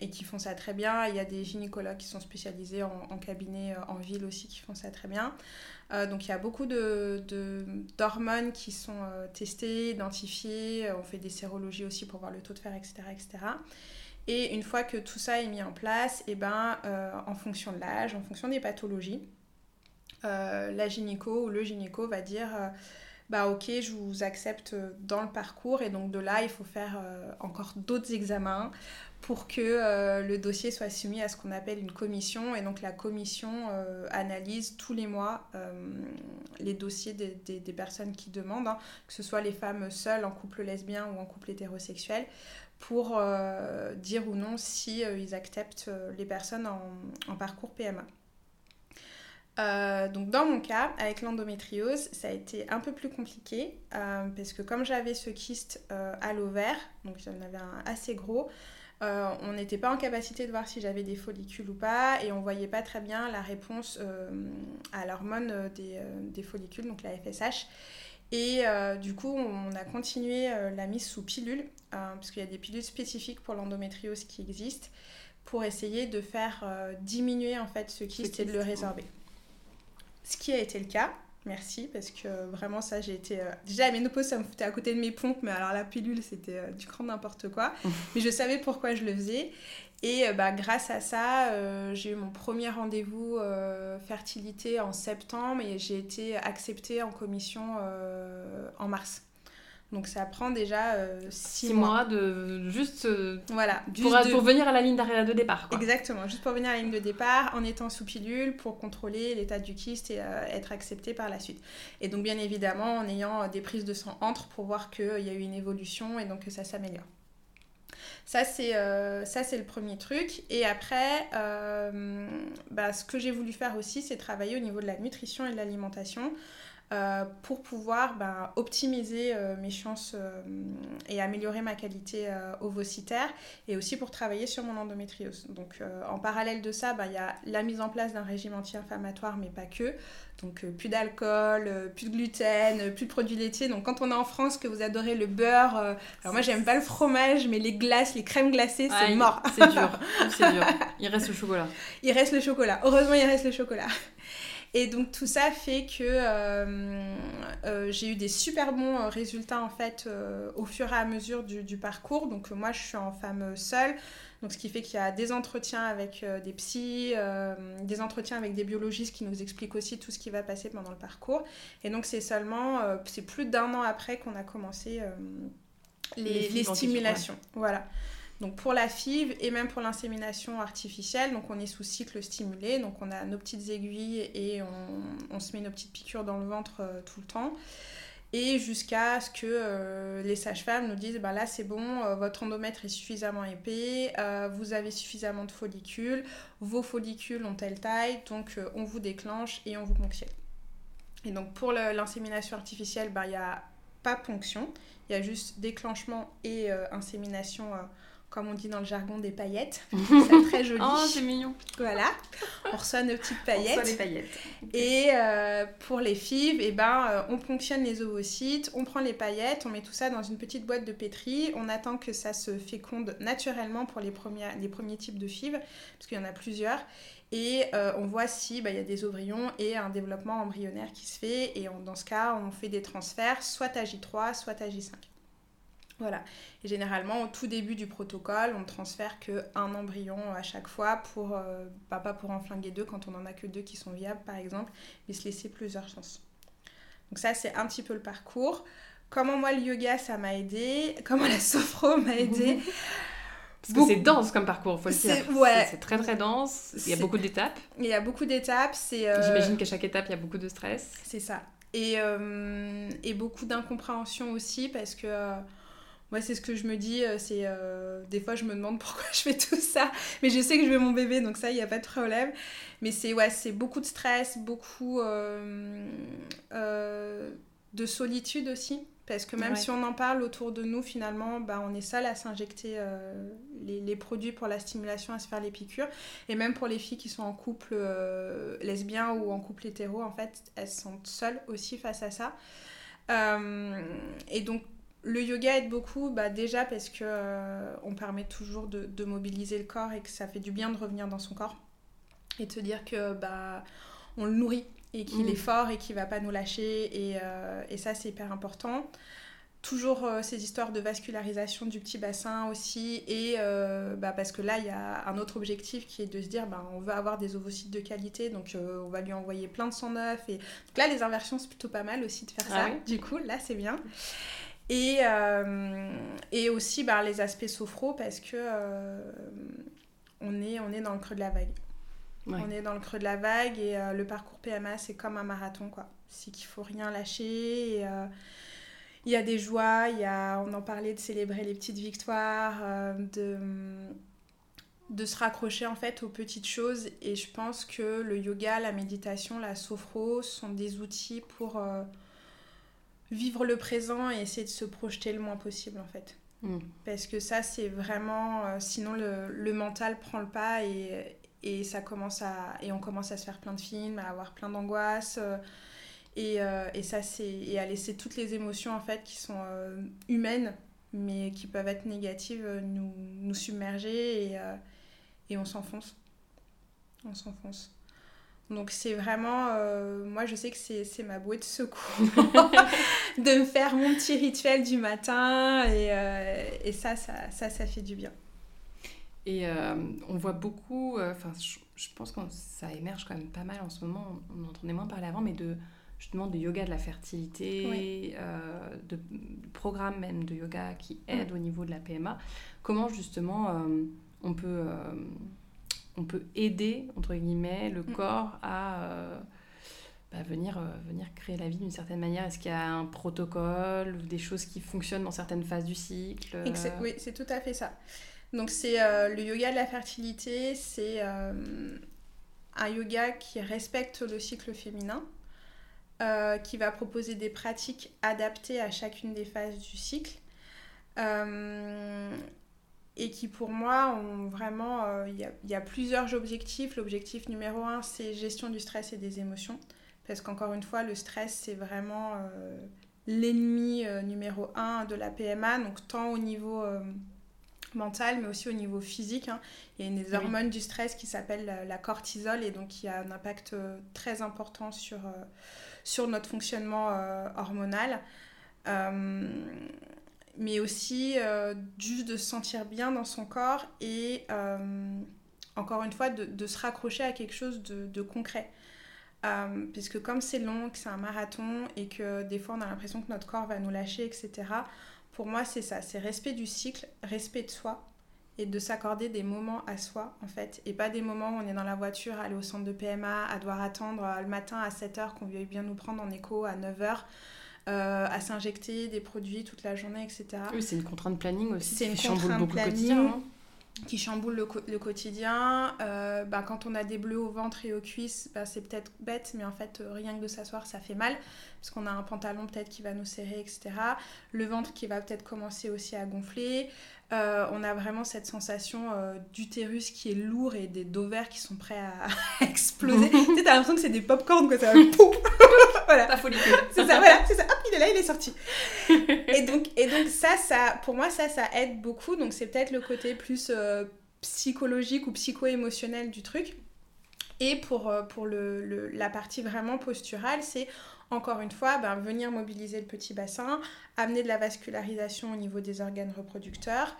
et, qui font ça très bien. Il y a des gynécologues qui sont spécialisés en, cabinet en ville aussi qui font ça très bien. Euh, donc il y a beaucoup d'hormones de, qui sont euh, testées, identifiées. On fait des sérologies aussi pour voir le taux de fer, etc. etc. Et une fois que tout ça est mis en place, et eh ben, euh, en fonction de l'âge, en fonction des pathologies, la gynéco ou le gynéco va dire bah ok, je vous accepte dans le parcours et donc de là, il faut faire encore d'autres examens pour que euh, le dossier soit soumis à ce qu'on appelle une commission. Et donc la commission euh, analyse tous les mois euh, les dossiers des, des, personnes qui demandent, hein, que ce soit les femmes seules, en couple lesbien ou en couple hétérosexuel, pour dire ou non si ils acceptent les personnes en, parcours PMA. donc dans mon cas, avec l'endométriose, ça a été un peu plus compliqué parce que comme j'avais ce kyste à l'ovaire, donc j'en avais un assez gros, euh, on n'était pas en capacité de voir si j'avais des follicules ou pas et on voyait pas très bien la réponse euh, à l'hormone euh, des, follicules, donc la FSH. Et du coup, on a continué la mise sous pilule, parce qu'il y a des pilules spécifiques pour l'endométriose qui existent, pour essayer de faire diminuer en fait ce kyste et de le résorber. Ce qui a été le cas, Merci, parce que vraiment, ça, j'ai été. Euh, déjà, la ménopause, ça me foutait à côté de mes pompes, mais alors la pilule, c'était euh, du grand n'importe quoi. mais je savais pourquoi je le faisais. Et euh, bah, grâce à ça, j'ai eu mon premier rendez-vous fertilité en septembre et j'ai été acceptée en commission en mars. Donc ça prend déjà 6 euh, mois. de juste euh, voilà. pour, pour, venir à la ligne de départ exactement. Juste pour venir à la ligne de départ en étant sous pilule pour contrôler l'état du kyste et euh, être accepté par la suite. Et donc bien évidemment en ayant des prises de sang entre pour voir qu'il y a eu une évolution et donc que ça s'améliore ça c'est ça c'est le premier truc. Et après bah, ce que j'ai voulu faire aussi c'est travailler au niveau de la nutrition et de l'alimentation euh, pour pouvoir ben, optimiser euh, mes chances euh, et améliorer ma qualité ovocytaire et aussi pour travailler sur mon endométriose. Donc en parallèle de ça, ben, il y a la mise en place d'un régime anti-inflammatoire mais pas que. Donc plus d'alcool, plus de gluten, plus de produits laitiers. Donc quand on est en France, que vous adorez le beurre, alors moi j'aime pas le fromage, mais les glaces, les crèmes glacées, c'est mort. C'est dur, c'est dur. Il reste le chocolat. Il reste le chocolat. Heureusement, il reste le chocolat. Et donc tout ça fait que euh, euh, j'ai eu des super bons euh, résultats en fait au fur et à mesure du, parcours. Donc moi je suis en femme seule. Donc, ce qui fait qu'il y a des entretiens avec des psys, des entretiens avec des biologistes qui nous expliquent aussi tout ce qui va passer pendant le parcours. Et donc, c'est seulement, c'est plus d'un an après qu'on a commencé les, stimulations. Voilà. Donc pour la FIV et même pour l'insémination artificielle, donc on est sous cycle stimulé, donc on a nos petites aiguilles et on, se met nos petites piqûres dans le ventre euh, tout le temps. Et jusqu'à ce que euh, les sages-femmes nous disent, bah là c'est bon, euh, votre endomètre est suffisamment épais, vous avez suffisamment de follicules, vos follicules ont telle taille, donc on vous déclenche et on vous ponctionne. Et donc pour l'insémination artificielle, bah, il y a pas ponction. Il y a juste déclenchement et insémination comme on dit dans le jargon, des paillettes. C'est très joli. oh, c'est mignon. Voilà, on reçoit nos petites paillettes. On reçoit les paillettes. Et euh, pour les fives, eh ben, euh, on ponctionne les ovocytes, on prend les paillettes, on met tout ça dans une petite boîte de pétri, on attend que ça se féconde naturellement pour les, premiers, les premiers types de fives, parce qu'il y en a plusieurs. Et euh, on voit si bah, y a des ovrillons et un développement embryonnaire qui se fait. Et dans ce cas, on fait des transferts, soit à J3, soit à J5. Voilà. Et généralement, au tout début du protocole, on ne transfère qu'un embryon à chaque fois pour, euh, bah, pas pour en flinguer deux quand on n'en a que deux qui sont viables, par exemple, mais se laisser plusieurs chances. Donc ça, c'est un petit peu le parcours. Comment moi, le yoga, ça m'a aidé? Comment la sophro m'a aidé? Parce que c'est dense comme parcours, faut le dire. Ouais. C'est très très dense. Il y a beaucoup d'étapes. Il y a beaucoup d'étapes. Euh, J'imagine qu'à chaque étape, il y a beaucoup de stress. C'est ça. Et, euh, et beaucoup d'incompréhension aussi parce que moi, c'est ce que je me dis. Euh, c'est euh, Des fois, je me demande pourquoi je fais tout ça. Mais je sais que je veux mon bébé, donc ça, il n'y a pas de problème. Mais c'est ouais, beaucoup de stress, beaucoup euh, de solitude aussi. Parce que même si on en parle autour de nous, finalement, bah, on est seul à s'injecter les, les, produits pour la stimulation, à se faire les piqûres. Et même pour les filles qui sont en couple lesbien ou en couple hétéro, en fait, elles sont seules aussi face à ça. et donc, le yoga aide beaucoup, bah déjà parce que euh, on permet toujours de, mobiliser le corps et que ça fait du bien de revenir dans son corps et de se dire que bah on le nourrit et qu'il est mm. fort et qu'il va pas nous lâcher et, euh, et ça c'est hyper important. Toujours euh, ces histoires de vascularisation du petit bassin aussi et bah, parce que là il y a un autre objectif qui est de se dire bah, on veut avoir des ovocytes de qualité donc on va lui envoyer plein de sang neuf et donc là les inversions c'est plutôt pas mal aussi de faire ah ça du coup là c'est bien et, euh, et aussi bah, les aspects sophro parce que euh, on, est, on est dans le creux de la vague. On est dans le creux de la vague et euh, le parcours PMA, c'est comme un marathon. quoi. C'est qu'il faut rien lâcher. Il y a des joies, il y a, on en parlait de célébrer les petites victoires, de, de se raccrocher en fait aux petites choses. Et je pense que le yoga, la méditation, la sophro sont des outils pour vivre le présent et essayer de se projeter le moins possible en fait. Mm. Parce que ça, c'est vraiment. Euh, sinon, le, le, mental prend le pas et, et, ça commence à, et on commence à se faire plein de films, à avoir plein d'angoisses. Euh, et, euh, et, ça, c'est. Et à laisser toutes les émotions en fait qui sont humaines, mais qui peuvent être négatives, nous, nous submerger et, et on s'enfonce. On s'enfonce. Donc c'est vraiment, euh, moi je sais que c'est ma bouée de secours de me faire mon petit rituel du matin et, euh, et ça, ça, ça, ça, fait du bien. Et euh, on voit beaucoup, enfin je, pense que ça émerge quand même pas mal en ce moment, on, entendait moins parler avant, mais de justement de yoga de la fertilité, de, programmes même de yoga qui aident au niveau de la PMA. Comment justement on peut on peut aider, entre guillemets, le mm. corps à euh, bah, venir, euh, venir créer la vie d'une certaine manière Est-ce qu'il y a un protocole ou des choses qui fonctionnent dans certaines phases du cycle Oui, c'est tout à fait ça. Donc c'est le yoga de la fertilité, c'est un yoga qui respecte le cycle féminin, qui va proposer des pratiques adaptées à chacune des phases du cycle et qui pour moi ont vraiment... Euh, il y, a, plusieurs objectifs. L'objectif numéro un, c'est gestion du stress et des émotions. Parce qu'encore une fois, le stress, c'est vraiment euh, l'ennemi euh, numéro un de la PMA. Donc tant au niveau mental, mais aussi au niveau physique. Hein. Il y a une hormone du stress qui s'appelle la, cortisol et donc qui a un impact très important sur, sur notre fonctionnement hormonal mais aussi euh, juste de se sentir bien dans son corps et euh, encore une fois de, se raccrocher à quelque chose de, concret. Euh, puisque comme c'est long, que c'est un marathon et que des fois on a l'impression que notre corps va nous lâcher, etc. Pour moi c'est ça, c'est respect du cycle, respect de soi et de s'accorder des moments à soi en fait et pas des moments où on est dans la voiture, aller au centre de PMA, à devoir attendre le matin à 7h qu'on veuille bien nous prendre en écho à 9h. Euh, à s'injecter des produits toute la journée, etc. Oui, c'est une contrainte planning aussi. C'est une contrainte planning. Hein. qui chamboule le, le quotidien. Euh, bah, quand on a des bleus au ventre et aux cuisses, bah, c'est peut-être bête, mais en fait, euh, rien que de s'asseoir, ça fait mal, parce qu'on a un pantalon peut-être qui va nous serrer, etc. Le ventre qui va peut-être commencer aussi à gonfler. Euh, on a vraiment cette sensation d'utérus qui est lourd et des ovaires qui sont prêts à, exploser. tu sais, t'as l'impression que c'est des pop-corn, que ça va voilà. La folie. C'est ça, voilà, c'est ça. Hop, il est là, il est sorti. et donc, et donc ça, ça, pour moi, ça, ça aide beaucoup. Donc c'est peut-être le côté plus euh, psychologique ou psycho-émotionnel du truc. Et pour, euh, pour le, la partie vraiment posturale, c'est encore une fois ben, venir mobiliser le petit bassin, amener de la vascularisation au niveau des organes reproducteurs.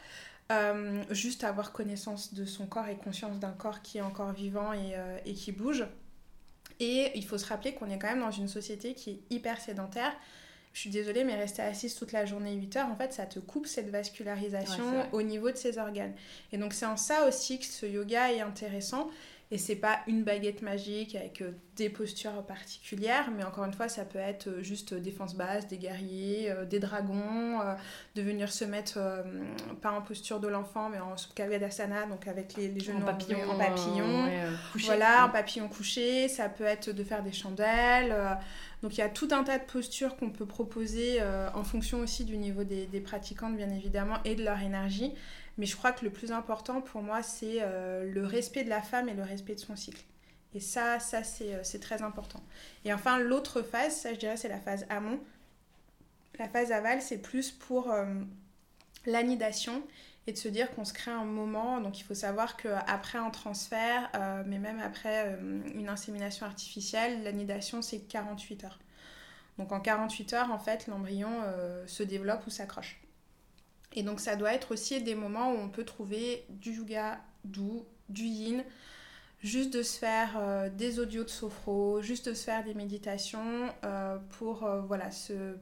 Euh, juste avoir connaissance de son corps et conscience d'un corps qui est encore vivant et, et qui bouge. Et il faut se rappeler qu'on est quand même dans une société qui est hyper sédentaire. Je suis désolée, mais rester assise toute la journée 8 heures, en fait, ça te coupe cette vascularisation au niveau de ses organes. Et donc, c'est en ça aussi que ce yoga est intéressant. Et c'est pas une baguette magique avec euh, des postures particulières, mais encore une fois, ça peut être euh, juste défense basse, des guerriers, euh, des dragons, de venir se mettre, pas en posture de l'enfant, mais en Supkavadasana, donc avec les, les genoux en papillon. En, papillon. voilà, en papillon couché. Ça peut être de faire des chandelles. donc il y a tout un tas de postures qu'on peut proposer en fonction aussi du niveau des, des pratiquantes, bien évidemment, et de leur énergie. Mais je crois que le plus important pour moi, c'est euh, le respect de la femme et le respect de son cycle. Et ça, ça euh, c'est très important. Et enfin, l'autre phase, ça je dirais, c'est la phase amont. La phase aval, c'est plus pour euh, l'anidation et de se dire qu'on se crée un moment. Donc il faut savoir qu'après un transfert, mais même après une insémination artificielle, l'anidation c'est 48 heures. Donc en 48 heures, en fait, l'embryon se développe ou s'accroche. Et donc ça doit être aussi des moments où on peut trouver du yoga doux, du yin, juste de se faire euh, des audios de sophro, juste de se faire des méditations euh, pour euh, voilà se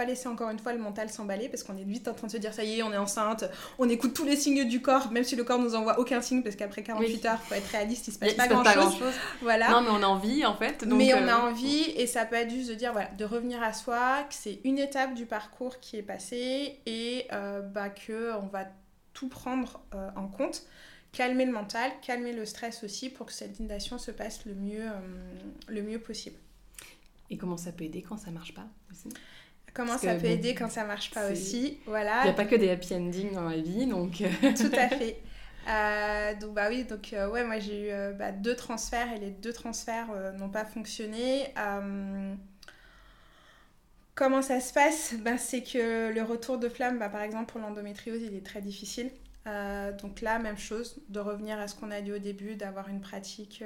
pas laisser encore une fois le mental s'emballer parce qu'on est vite en train de se dire ça y est, on est enceinte, on écoute tous les signes du corps, même si le corps nous envoie aucun signe parce qu'après 48 heures, faut être réaliste, il se passe, pas, grand chose. Voilà. Non, mais on a envie en fait. mais on a envie et ça peut être juste de dire voilà, de revenir à soi, que c'est une étape du parcours qui est passée et euh, bah, que on va tout prendre euh, en compte calmer le mental, calmer le stress aussi pour que cette inondation se passe le mieux, euh, le mieux possible. Et comment ça peut aider quand ça marche pas aussi? Comment ça peut aider quand ça marche pas aussi. Voilà. Il n'y a pas que des happy endings dans la vie, donc... Euh. Tout à fait. Euh, donc bah oui, donc euh, ouais, moi j'ai eu bah, deux transferts et les deux transferts n'ont pas fonctionné. comment ça se passe? Ben, C'est que le retour de flamme, bah, par exemple pour l'endométriose, il est très difficile. Donc là, même chose, de revenir à ce qu'on a dit au début, d'avoir une pratique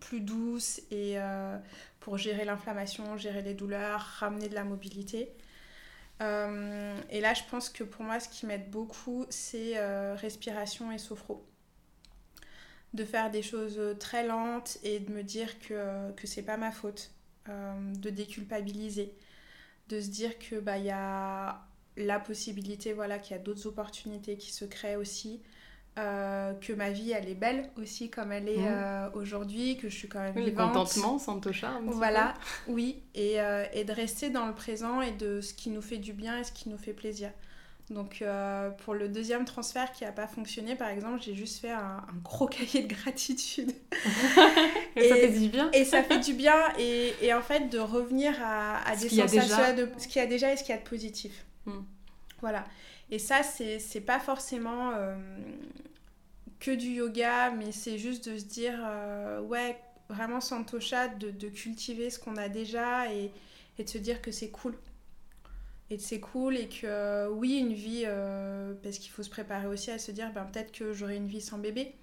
plus douce et pour gérer l'inflammation, gérer les douleurs, ramener de la mobilité. Euh, et là, je pense que pour moi, ce qui m'aide beaucoup, c'est euh, respiration et sophro. De faire des choses très lentes et de me dire que, que c'est pas ma faute. Euh, de déculpabiliser. De se dire que bah, y a la possibilité, voilà, qu'il y a d'autres opportunités qui se créent aussi. Euh, que ma vie elle est belle aussi comme elle est mmh. euh, aujourd'hui, que je suis quand même oui, vivante. contentement, Santosha. Voilà, oui, et, euh, et, de rester dans le présent et de ce qui nous fait du bien et ce qui nous fait plaisir. Donc pour le deuxième transfert qui n'a pas fonctionné, par exemple, j'ai juste fait un, gros cahier de gratitude. et, ça fait du bien. et ça fait du bien, et, et en fait de revenir à, à des sensations, de ce qu'il y a déjà et ce qu'il y a de positif. Mmh. Voilà. Et ça, c'est pas forcément que du yoga, mais c'est juste de se dire, euh, ouais, vraiment Santosha, de, de cultiver ce qu'on a déjà et, de se dire que c'est cool. Et c'est cool et que oui, une vie, euh, parce qu'il faut se préparer aussi à se dire, ben, peut-être que j'aurai une vie sans bébé.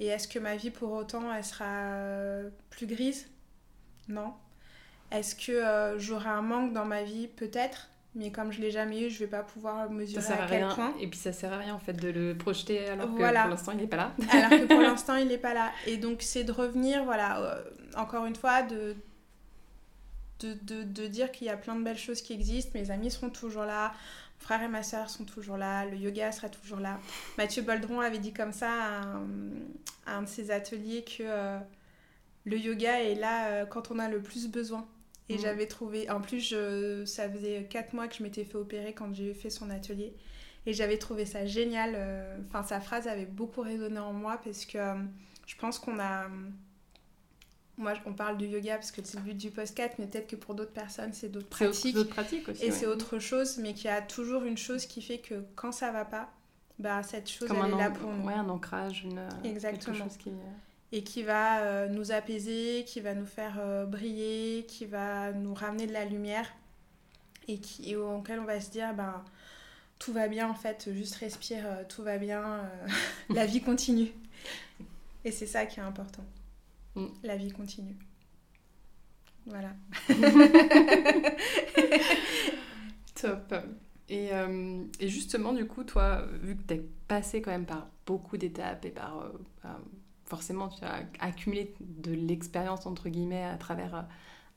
Et est-ce que ma vie pour autant, elle sera euh, plus grise? Non. Est-ce que j'aurai un manque dans ma vie? Peut-être mais comme je l'ai jamais eu, je vais pas pouvoir mesurer à, quel point. Et puis ça sert à rien en fait de le projeter alors que pour l'instant il n'est pas là. alors que pour l'instant il n'est pas là. Et donc c'est de revenir, voilà, euh, encore une fois, de, de, de, de dire qu'il y a plein de belles choses qui existent. Mes amis seront toujours là, mon frère et ma soeur sont toujours là, le yoga sera toujours là. Mathieu Boldron avait dit comme ça à un, de ses ateliers que euh, le yoga est là euh, quand on a le plus besoin. Et j'avais trouvé. En plus, je, ça faisait 4 mois que je m'étais fait opérer quand j'ai fait son atelier. Et j'avais trouvé ça génial. euh, Enfin, sa phrase avait beaucoup résonné en moi parce que euh, je pense qu'on a. Moi, on parle du yoga parce que c'est le but du podcast, mais peut-être que pour d'autres personnes, c'est d'autres pratiques. d'autres pratiques aussi. Et ouais. c'est autre chose, mais qu'il y a toujours une chose qui fait que quand ça va pas, bah, cette chose, Comme elle est là pour nous. ouais, un ancrage, une, euh, Exactement. quelque chose qui... et qui va euh, nous apaiser, qui va nous faire euh, briller, qui va nous ramener de la lumière et, qui, et auquel on va se dire ben, tout va bien en fait, juste respire, euh, tout va bien, euh, la vie continue. Et c'est ça qui est important. Mm. La vie continue. Voilà. Top. Et, euh, et justement, du coup, toi, vu que tu passé quand même par beaucoup d'étapes et par... euh, par- forcément, tu as accumulé de l'expérience, entre guillemets, à travers,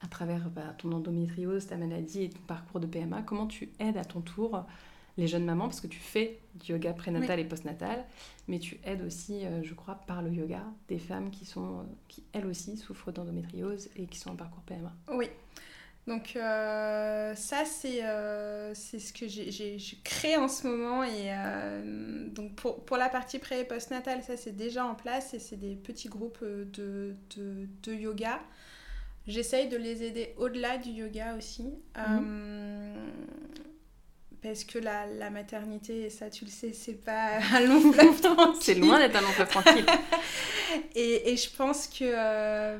à travers bah, ton endométriose, ta maladie et ton parcours de PMA, comment tu aides à ton tour les jeunes mamans? Parce que tu fais du yoga prénatal et postnatal, mais tu aides aussi, euh, je crois, par le yoga, des femmes qui, sont, euh, qui elles aussi, souffrent d'endométriose et qui sont en parcours PMA. Oui. Donc euh, ça, c'est euh, c'est ce que j'ai- créé en ce moment. Et euh, donc pour, pour la partie pré et postnatale, ça c'est déjà en place et c'est des petits groupes de, de, de yoga. J'essaye de les aider au-delà du yoga aussi. Euh, parce que la, la maternité, et ça tu le sais, c'est pas un long fleuve tranquille. C'est loin d'être un long fleuve tranquille. Et, et je pense que euh,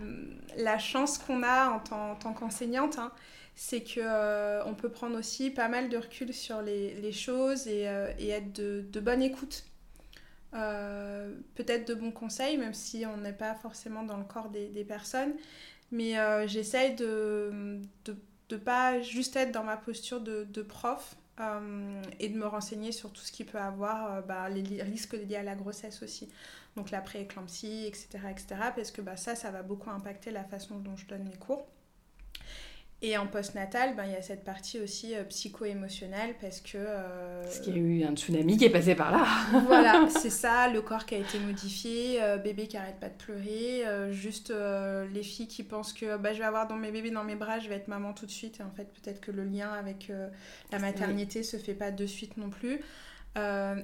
la chance qu'on a en tant, en tant qu'enseignante, hein, c'est que euh, on peut prendre aussi pas mal de recul sur les, les choses et, euh, et être de, de bonne écoute. Euh, Peut-être de bons conseils, même si on n'est pas forcément dans le corps des, des personnes. Mais j'essaye de ne pas juste être dans ma posture de, de prof euh, et de me renseigner sur tout ce qui peut avoir euh, bah, les risques liés à la grossesse aussi donc la pré-éclampsie, etc., etc. Parce que bah, ça, ça va beaucoup impacter la façon dont je donne mes cours. Et en postnatal, ben, il y a cette partie aussi euh, psycho-émotionnelle parce que... euh, Parce qu'il y a eu un tsunami qui est passé par là. voilà, c'est ça, le corps qui a été modifié, euh, bébé qui arrête pas de pleurer, euh, juste euh, les filles qui pensent que bah, je vais avoir dans mes bébés dans mes bras, je vais être maman tout de suite. Et en fait, peut-être que le lien avec la maternité se fait pas de suite non plus.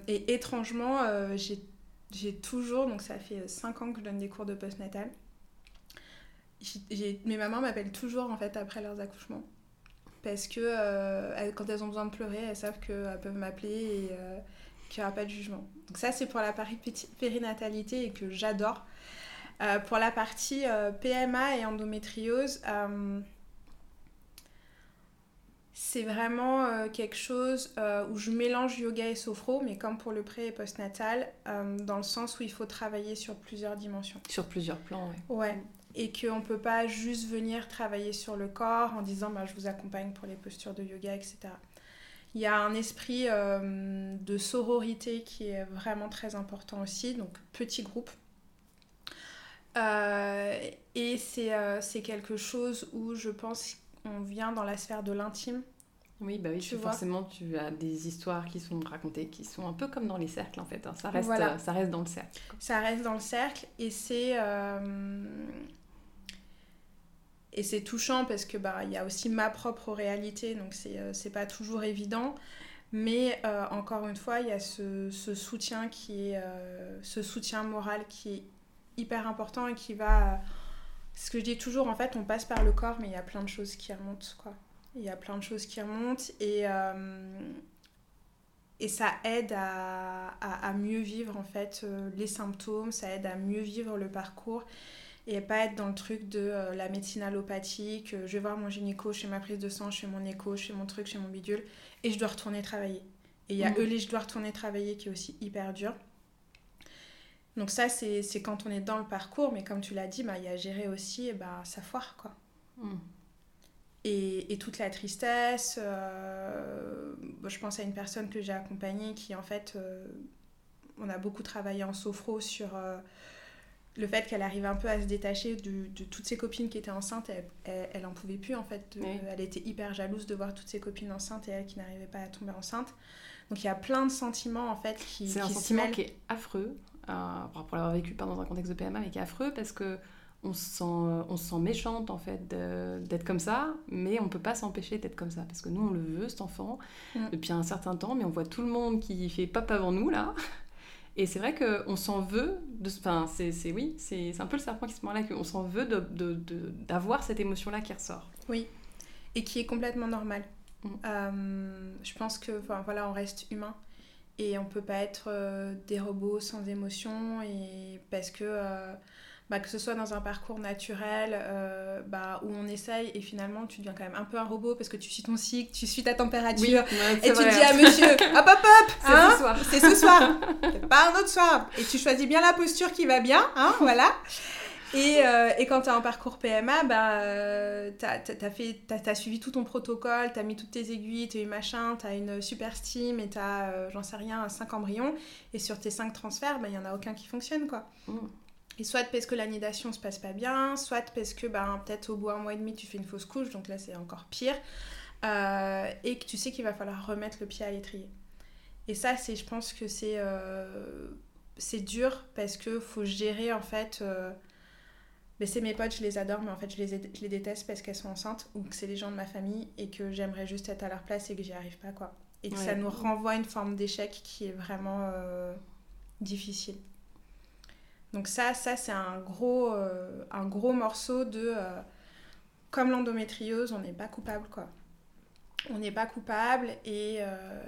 Et étrangement, j'ai toujours, donc ça fait 5 ans que je donne des cours de postnatal. J'ai- mes mamans m'appellent toujours en fait après leurs accouchements. Parce que euh, elles- quand elles ont besoin de pleurer, elles savent qu'elles peuvent m'appeler et euh, qu'il n'y aura pas de jugement. Donc ça c'est pour la partie périnatalité et que j'adore. Euh, pour la partie PMA et endométriose, c'est vraiment quelque chose où je mélange yoga et sophro, mais comme pour le pré et postnatal, dans le sens où il faut travailler sur plusieurs dimensions. Sur plusieurs plans, ouais. Ouais. Et qu'on ne peut pas juste venir travailler sur le corps en disant bah, je vous accompagne pour les postures de yoga, etc. Il y a un esprit euh, de sororité qui est vraiment très important aussi, donc petit groupe. Euh, et c'est euh, quelque chose où je pense qu'on vient dans la sphère de l'intime. Oui, bah oui, Tu forcément, tu as des histoires qui sont racontées, qui sont un peu comme dans les cercles, en fait. hein. Ça, reste, Voilà. euh, ça reste dans le cercle. Ça reste dans le cercle et c'est et c'est touchant parce que bah il y a aussi ma propre réalité donc c'est euh, c'est pas toujours évident. Mais euh, encore une fois il y a ce, ce soutien qui est euh, ce soutien moral qui est hyper important et qui va ce que je dis toujours en fait on passe par le corps mais il y a plein de choses qui remontent quoi. Il y a plein de choses qui remontent et et ça aide à, à, à mieux vivre en fait les symptômes, ça aide à mieux vivre le parcours et pas être dans le truc de euh, la médecine allopathique, euh, je vais voir mon gynéco, je fais ma prise de sang, je fais mon écho, je fais mon truc, je fais mon bidule et je dois retourner travailler. Et il y a Mhm. eux les je dois retourner travailler qui est aussi hyper dur. Donc ça c'est quand on est dans le parcours, mais comme tu l'as dit, bah, il y a gérer aussi eh ben, sa foire quoi Mm. et, et toute la tristesse. euh, bon, je pense à une personne que j'ai accompagnée qui, en fait, on a beaucoup travaillé en sophro sur le fait qu'elle arrive un peu à se détacher de, de toutes ses copines qui étaient enceintes. Elle, elle, elle en pouvait plus, en fait. Oui. Elle était hyper jalouse de voir toutes ses copines enceintes et elle qui n'arrivait pas à tomber enceinte. Donc il y a plein de sentiments, en fait, qui, C'est un qui sentiment qui est affreux, euh, pour l'avoir vécu pas dans un contexte de PMA, mais qui est affreux parce que on se sent, on se sent méchante en fait d'être comme ça, mais on peut pas s'empêcher d'être comme ça parce que nous on le veut cet enfant Mm. depuis un certain temps, mais on voit tout le monde qui fait pop avant nous là. Et c'est vrai qu'on s'en veut, enfin c'est c'est- oui, c'est c'est un peu le serpent qui se mord là, qu'on s'en veut d'avoir de, de, d'avoir cette émotion-là qui ressort. Oui, et qui est complètement normal. Mm. Euh, je pense que, voilà, on reste humain et on peut pas être euh, des robots sans émotion et parce que euh, bah, que ce soit dans un parcours naturel euh, bah, où on essaye et finalement tu deviens quand même un peu un robot parce que tu suis ton cycle, tu suis ta température et tu dis à monsieur hop hop hop C'est hein, ce soir. c'est ce soir pas un autre soir et tu choisis bien la posture qui va bien hein, voilà et, euh, et quand tu as un parcours PMA, bah, euh, t'as- t'as suivi tout ton protocole, tu as mis toutes tes aiguilles, tu as eu machin, tu as une super steam et tu as, j'en sais rien, 5 embryons. Et sur tes 5 transferts, il n'y en a aucun qui fonctionne. quoi. Mm. Et soit parce que l'anidation se passe pas bien, soit parce que ben, peut-être au bout d'un mois et demi, tu fais une fausse couche, donc là c'est encore pire. Euh, et que tu sais qu'il va falloir remettre le pied à l'étrier. Et ça, c'est, je pense que c'est euh, c'est dur parce que faut gérer en fait. euh, mais c'est mes potes, je les adore, mais en fait je les, je les déteste parce qu'elles sont enceintes ou que c'est les gens de ma famille et que j'aimerais juste être à leur place et que j'y arrive pas quoi. Et que ça nous renvoie à une forme d'échec qui est vraiment difficile. Donc ça, ça c'est un gros, euh, un gros morceau de... euh, comme l'endométriose, on n'est pas coupable quoi. On n'est pas coupable et, euh,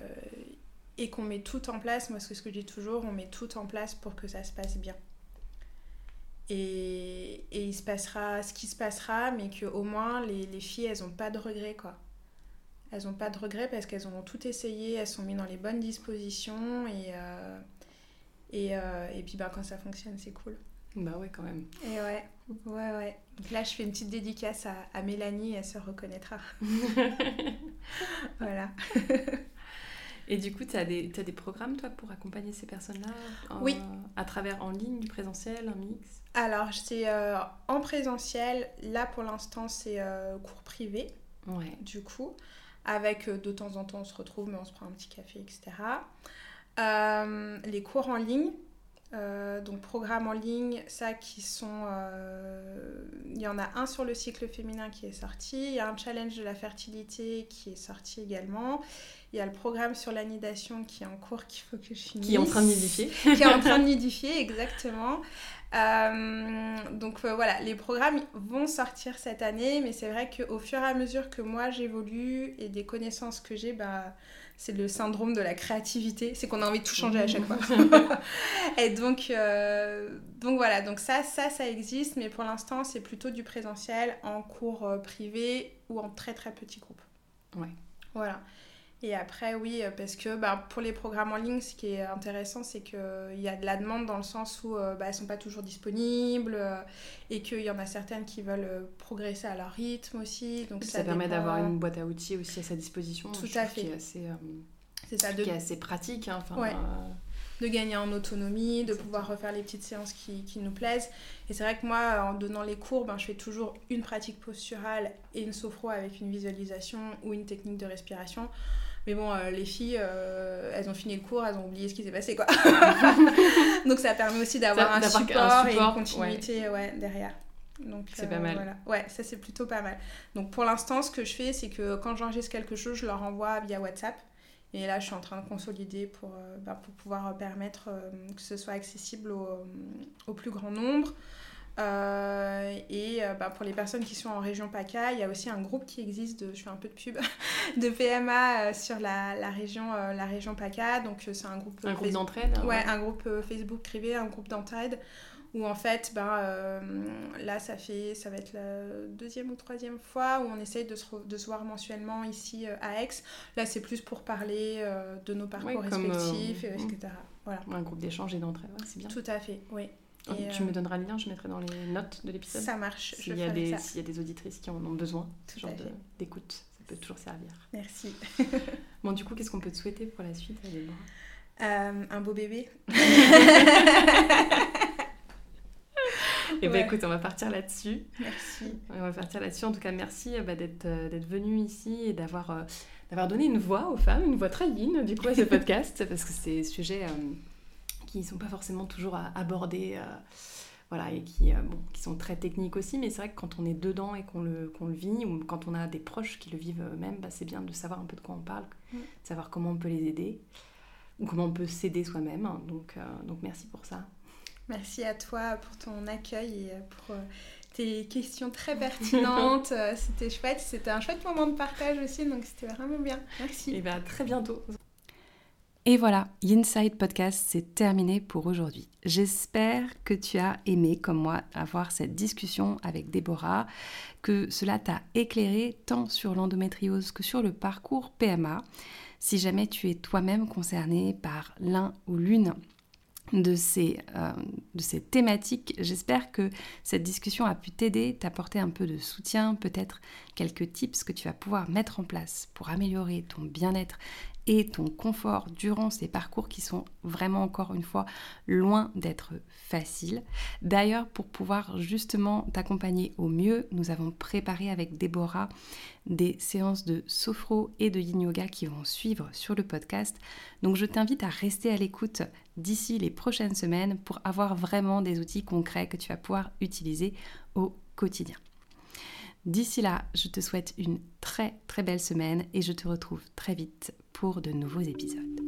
et qu'on met tout en place. Moi, c'est ce que je dis toujours, on met tout en place pour que ça se passe bien. Et, et il se passera ce qui se passera, mais qu'au moins les, les filles, elles n'ont pas de regrets quoi. Elles n'ont pas de regrets parce qu'elles ont tout essayé, elles sont mises dans les bonnes dispositions et, et, euh, et puis ben, quand ça fonctionne, c'est cool. Bah ouais, quand même. Et ouais, ouais, ouais. Donc là, je fais une petite dédicace à, à Mélanie, elle se reconnaîtra. voilà. Et du coup, tu as, des t'as des programmes, toi, pour accompagner ces personnes-là Oui. À travers en ligne, du présentiel, un mix? Alors, c'est euh, en présentiel. Là, pour l'instant, c'est euh, cours privé, Ouais. du coup. Avec de temps en temps, on se retrouve, mais on se prend un petit café, etc. Euh, les cours en ligne. euh, donc, programmes en ligne, ça qui sont. euh, Il y en a un sur le cycle féminin qui est sorti. Il y a un challenge de la fertilité qui est sorti également. Il y a le programme sur l'anidation qui est en cours qu'il faut que je finisse Qui est en train de nidifier. qui est en train de nidifier, exactement. Euh, donc euh, voilà, les programmes vont sortir cette année, mais c'est vrai qu'au fur et à mesure que moi j'évolue et des connaissances que j'ai, bah, c'est le syndrome de la créativité, c'est qu'on a envie de tout changer à chaque fois. et donc, euh, donc voilà, donc ça, ça, ça existe, mais pour l'instant c'est plutôt du présentiel en cours euh, privé ou en très très petits groupes. Ouais. Voilà. Et après, oui, euh, parce que bah, pour les programmes en ligne, ce qui est intéressant, c'est qu'il y a de la demande dans le sens où euh, bah, elles ne sont pas toujours disponibles euh, et qu'il y en a certaines qui veulent euh, progresser à leur rythme aussi. Donc ça, ça, permet d'avoir une boîte à outils aussi à sa disposition. Tout à fait. est assez, euh, C'est ça, de, qui est assez pratique. hein, Ouais. euh, de gagner en autonomie, de pouvoir refaire les petites séances qui, qui nous plaisent. Et c'est vrai que moi, en donnant les cours, ben, je fais toujours une pratique posturale et une sophro avec une visualisation ou une technique de respiration. Mais bon, euh, les filles, euh, elles ont fini le cours, elles ont oublié ce qui s'est passé, quoi. Donc ça permet aussi d'avoir un, support et une continuité ouais, derrière. Donc, C'est pas mal. voilà. Ouais, ça c'est plutôt pas mal. Donc pour l'instant, ce que je fais, c'est que quand j'enregistre quelque chose, je leur envoie via WhatsApp. Et là, je suis en train de consolider pour, euh, bah, pour pouvoir permettre euh, que ce soit accessible au, au plus grand nombre. Euh, et euh, bah, pour les personnes qui sont en région PACA, il y a aussi un groupe qui existe, de, je fais un peu de pub, de PMA euh, sur la, la région, euh, la région PACA. Donc euh, c'est un groupe, un groupe d'entraide. Ouais, un groupe euh, Facebook privé, un groupe d'entraide, où en fait, ben, euh, là, ça fait, ça va être la deuxième ou troisième fois où on essaye de se, re- de se voir mensuellement ici euh, à Aix. Là, c'est plus pour parler euh, de nos parcours comme, respectifs, et- mm. etc. Voilà. Un groupe d'échange et d'entraide, ouais, c'est bien. Tout à fait, oui. Oh, Et, tu me donneras le lien, je mettrai dans les notes de l'épisode. Ça marche, S'il y, a des- ça. y a des auditrices qui en ont besoin, ce genre d'écoute, ça peut toujours servir. Merci. Bon, du coup, qu'est-ce qu'on peut te souhaiter pour la suite, un beau bébé. Eh ben Ouais. écoute, on va partir là-dessus. Merci. On va partir là-dessus. En tout cas, merci euh, bah, d'être euh, d'être venu ici et d'avoir euh, d'avoir donné une voix aux femmes, une voix très yin du coup à ce podcast, parce que c'est des sujets euh, qui ne sont pas forcément toujours abordés euh, voilà, et qui, bon, qui sont très techniques aussi, mais c'est vrai que quand on est dedans et qu'on le, qu'on le vit, ou quand on a des proches qui le vivent eux-mêmes, bah, c'est bien de savoir un peu de quoi on parle, de savoir comment on peut les aider, ou comment on peut s'aider soi-même. Donc, donc merci pour ça. Merci à toi pour ton accueil et pour tes questions très pertinentes. c'était chouette, c'était un chouette moment de partage aussi, donc c'était vraiment bien. Merci. Et bien, très bientôt. Et voilà, Inside Podcast, c'est terminé pour aujourd'hui. J'espère que tu as aimé, comme moi, avoir cette discussion avec Déborah, que cela t'a éclairé tant sur l'endométriose que sur le parcours PMA. Si jamais tu es toi-même concerné par l'un ou l'une de ces, euh, de ces thématiques. J'espère que cette discussion a pu t'aider, t'apporter un peu de soutien, peut-être quelques tips que tu vas pouvoir mettre en place pour améliorer ton bien-être et ton confort durant ces parcours qui sont vraiment encore une fois loin d'être faciles. D'ailleurs, pour pouvoir justement t'accompagner au mieux, nous avons préparé avec Déborah des séances de sophro et de yin yoga qui vont suivre sur le podcast. Donc je t'invite à rester à l'écoute d'ici les prochaines semaines pour avoir vraiment des outils concrets que tu vas pouvoir utiliser au quotidien. D'ici là, je te souhaite une très très belle semaine et je te retrouve très vite pour de nouveaux épisodes.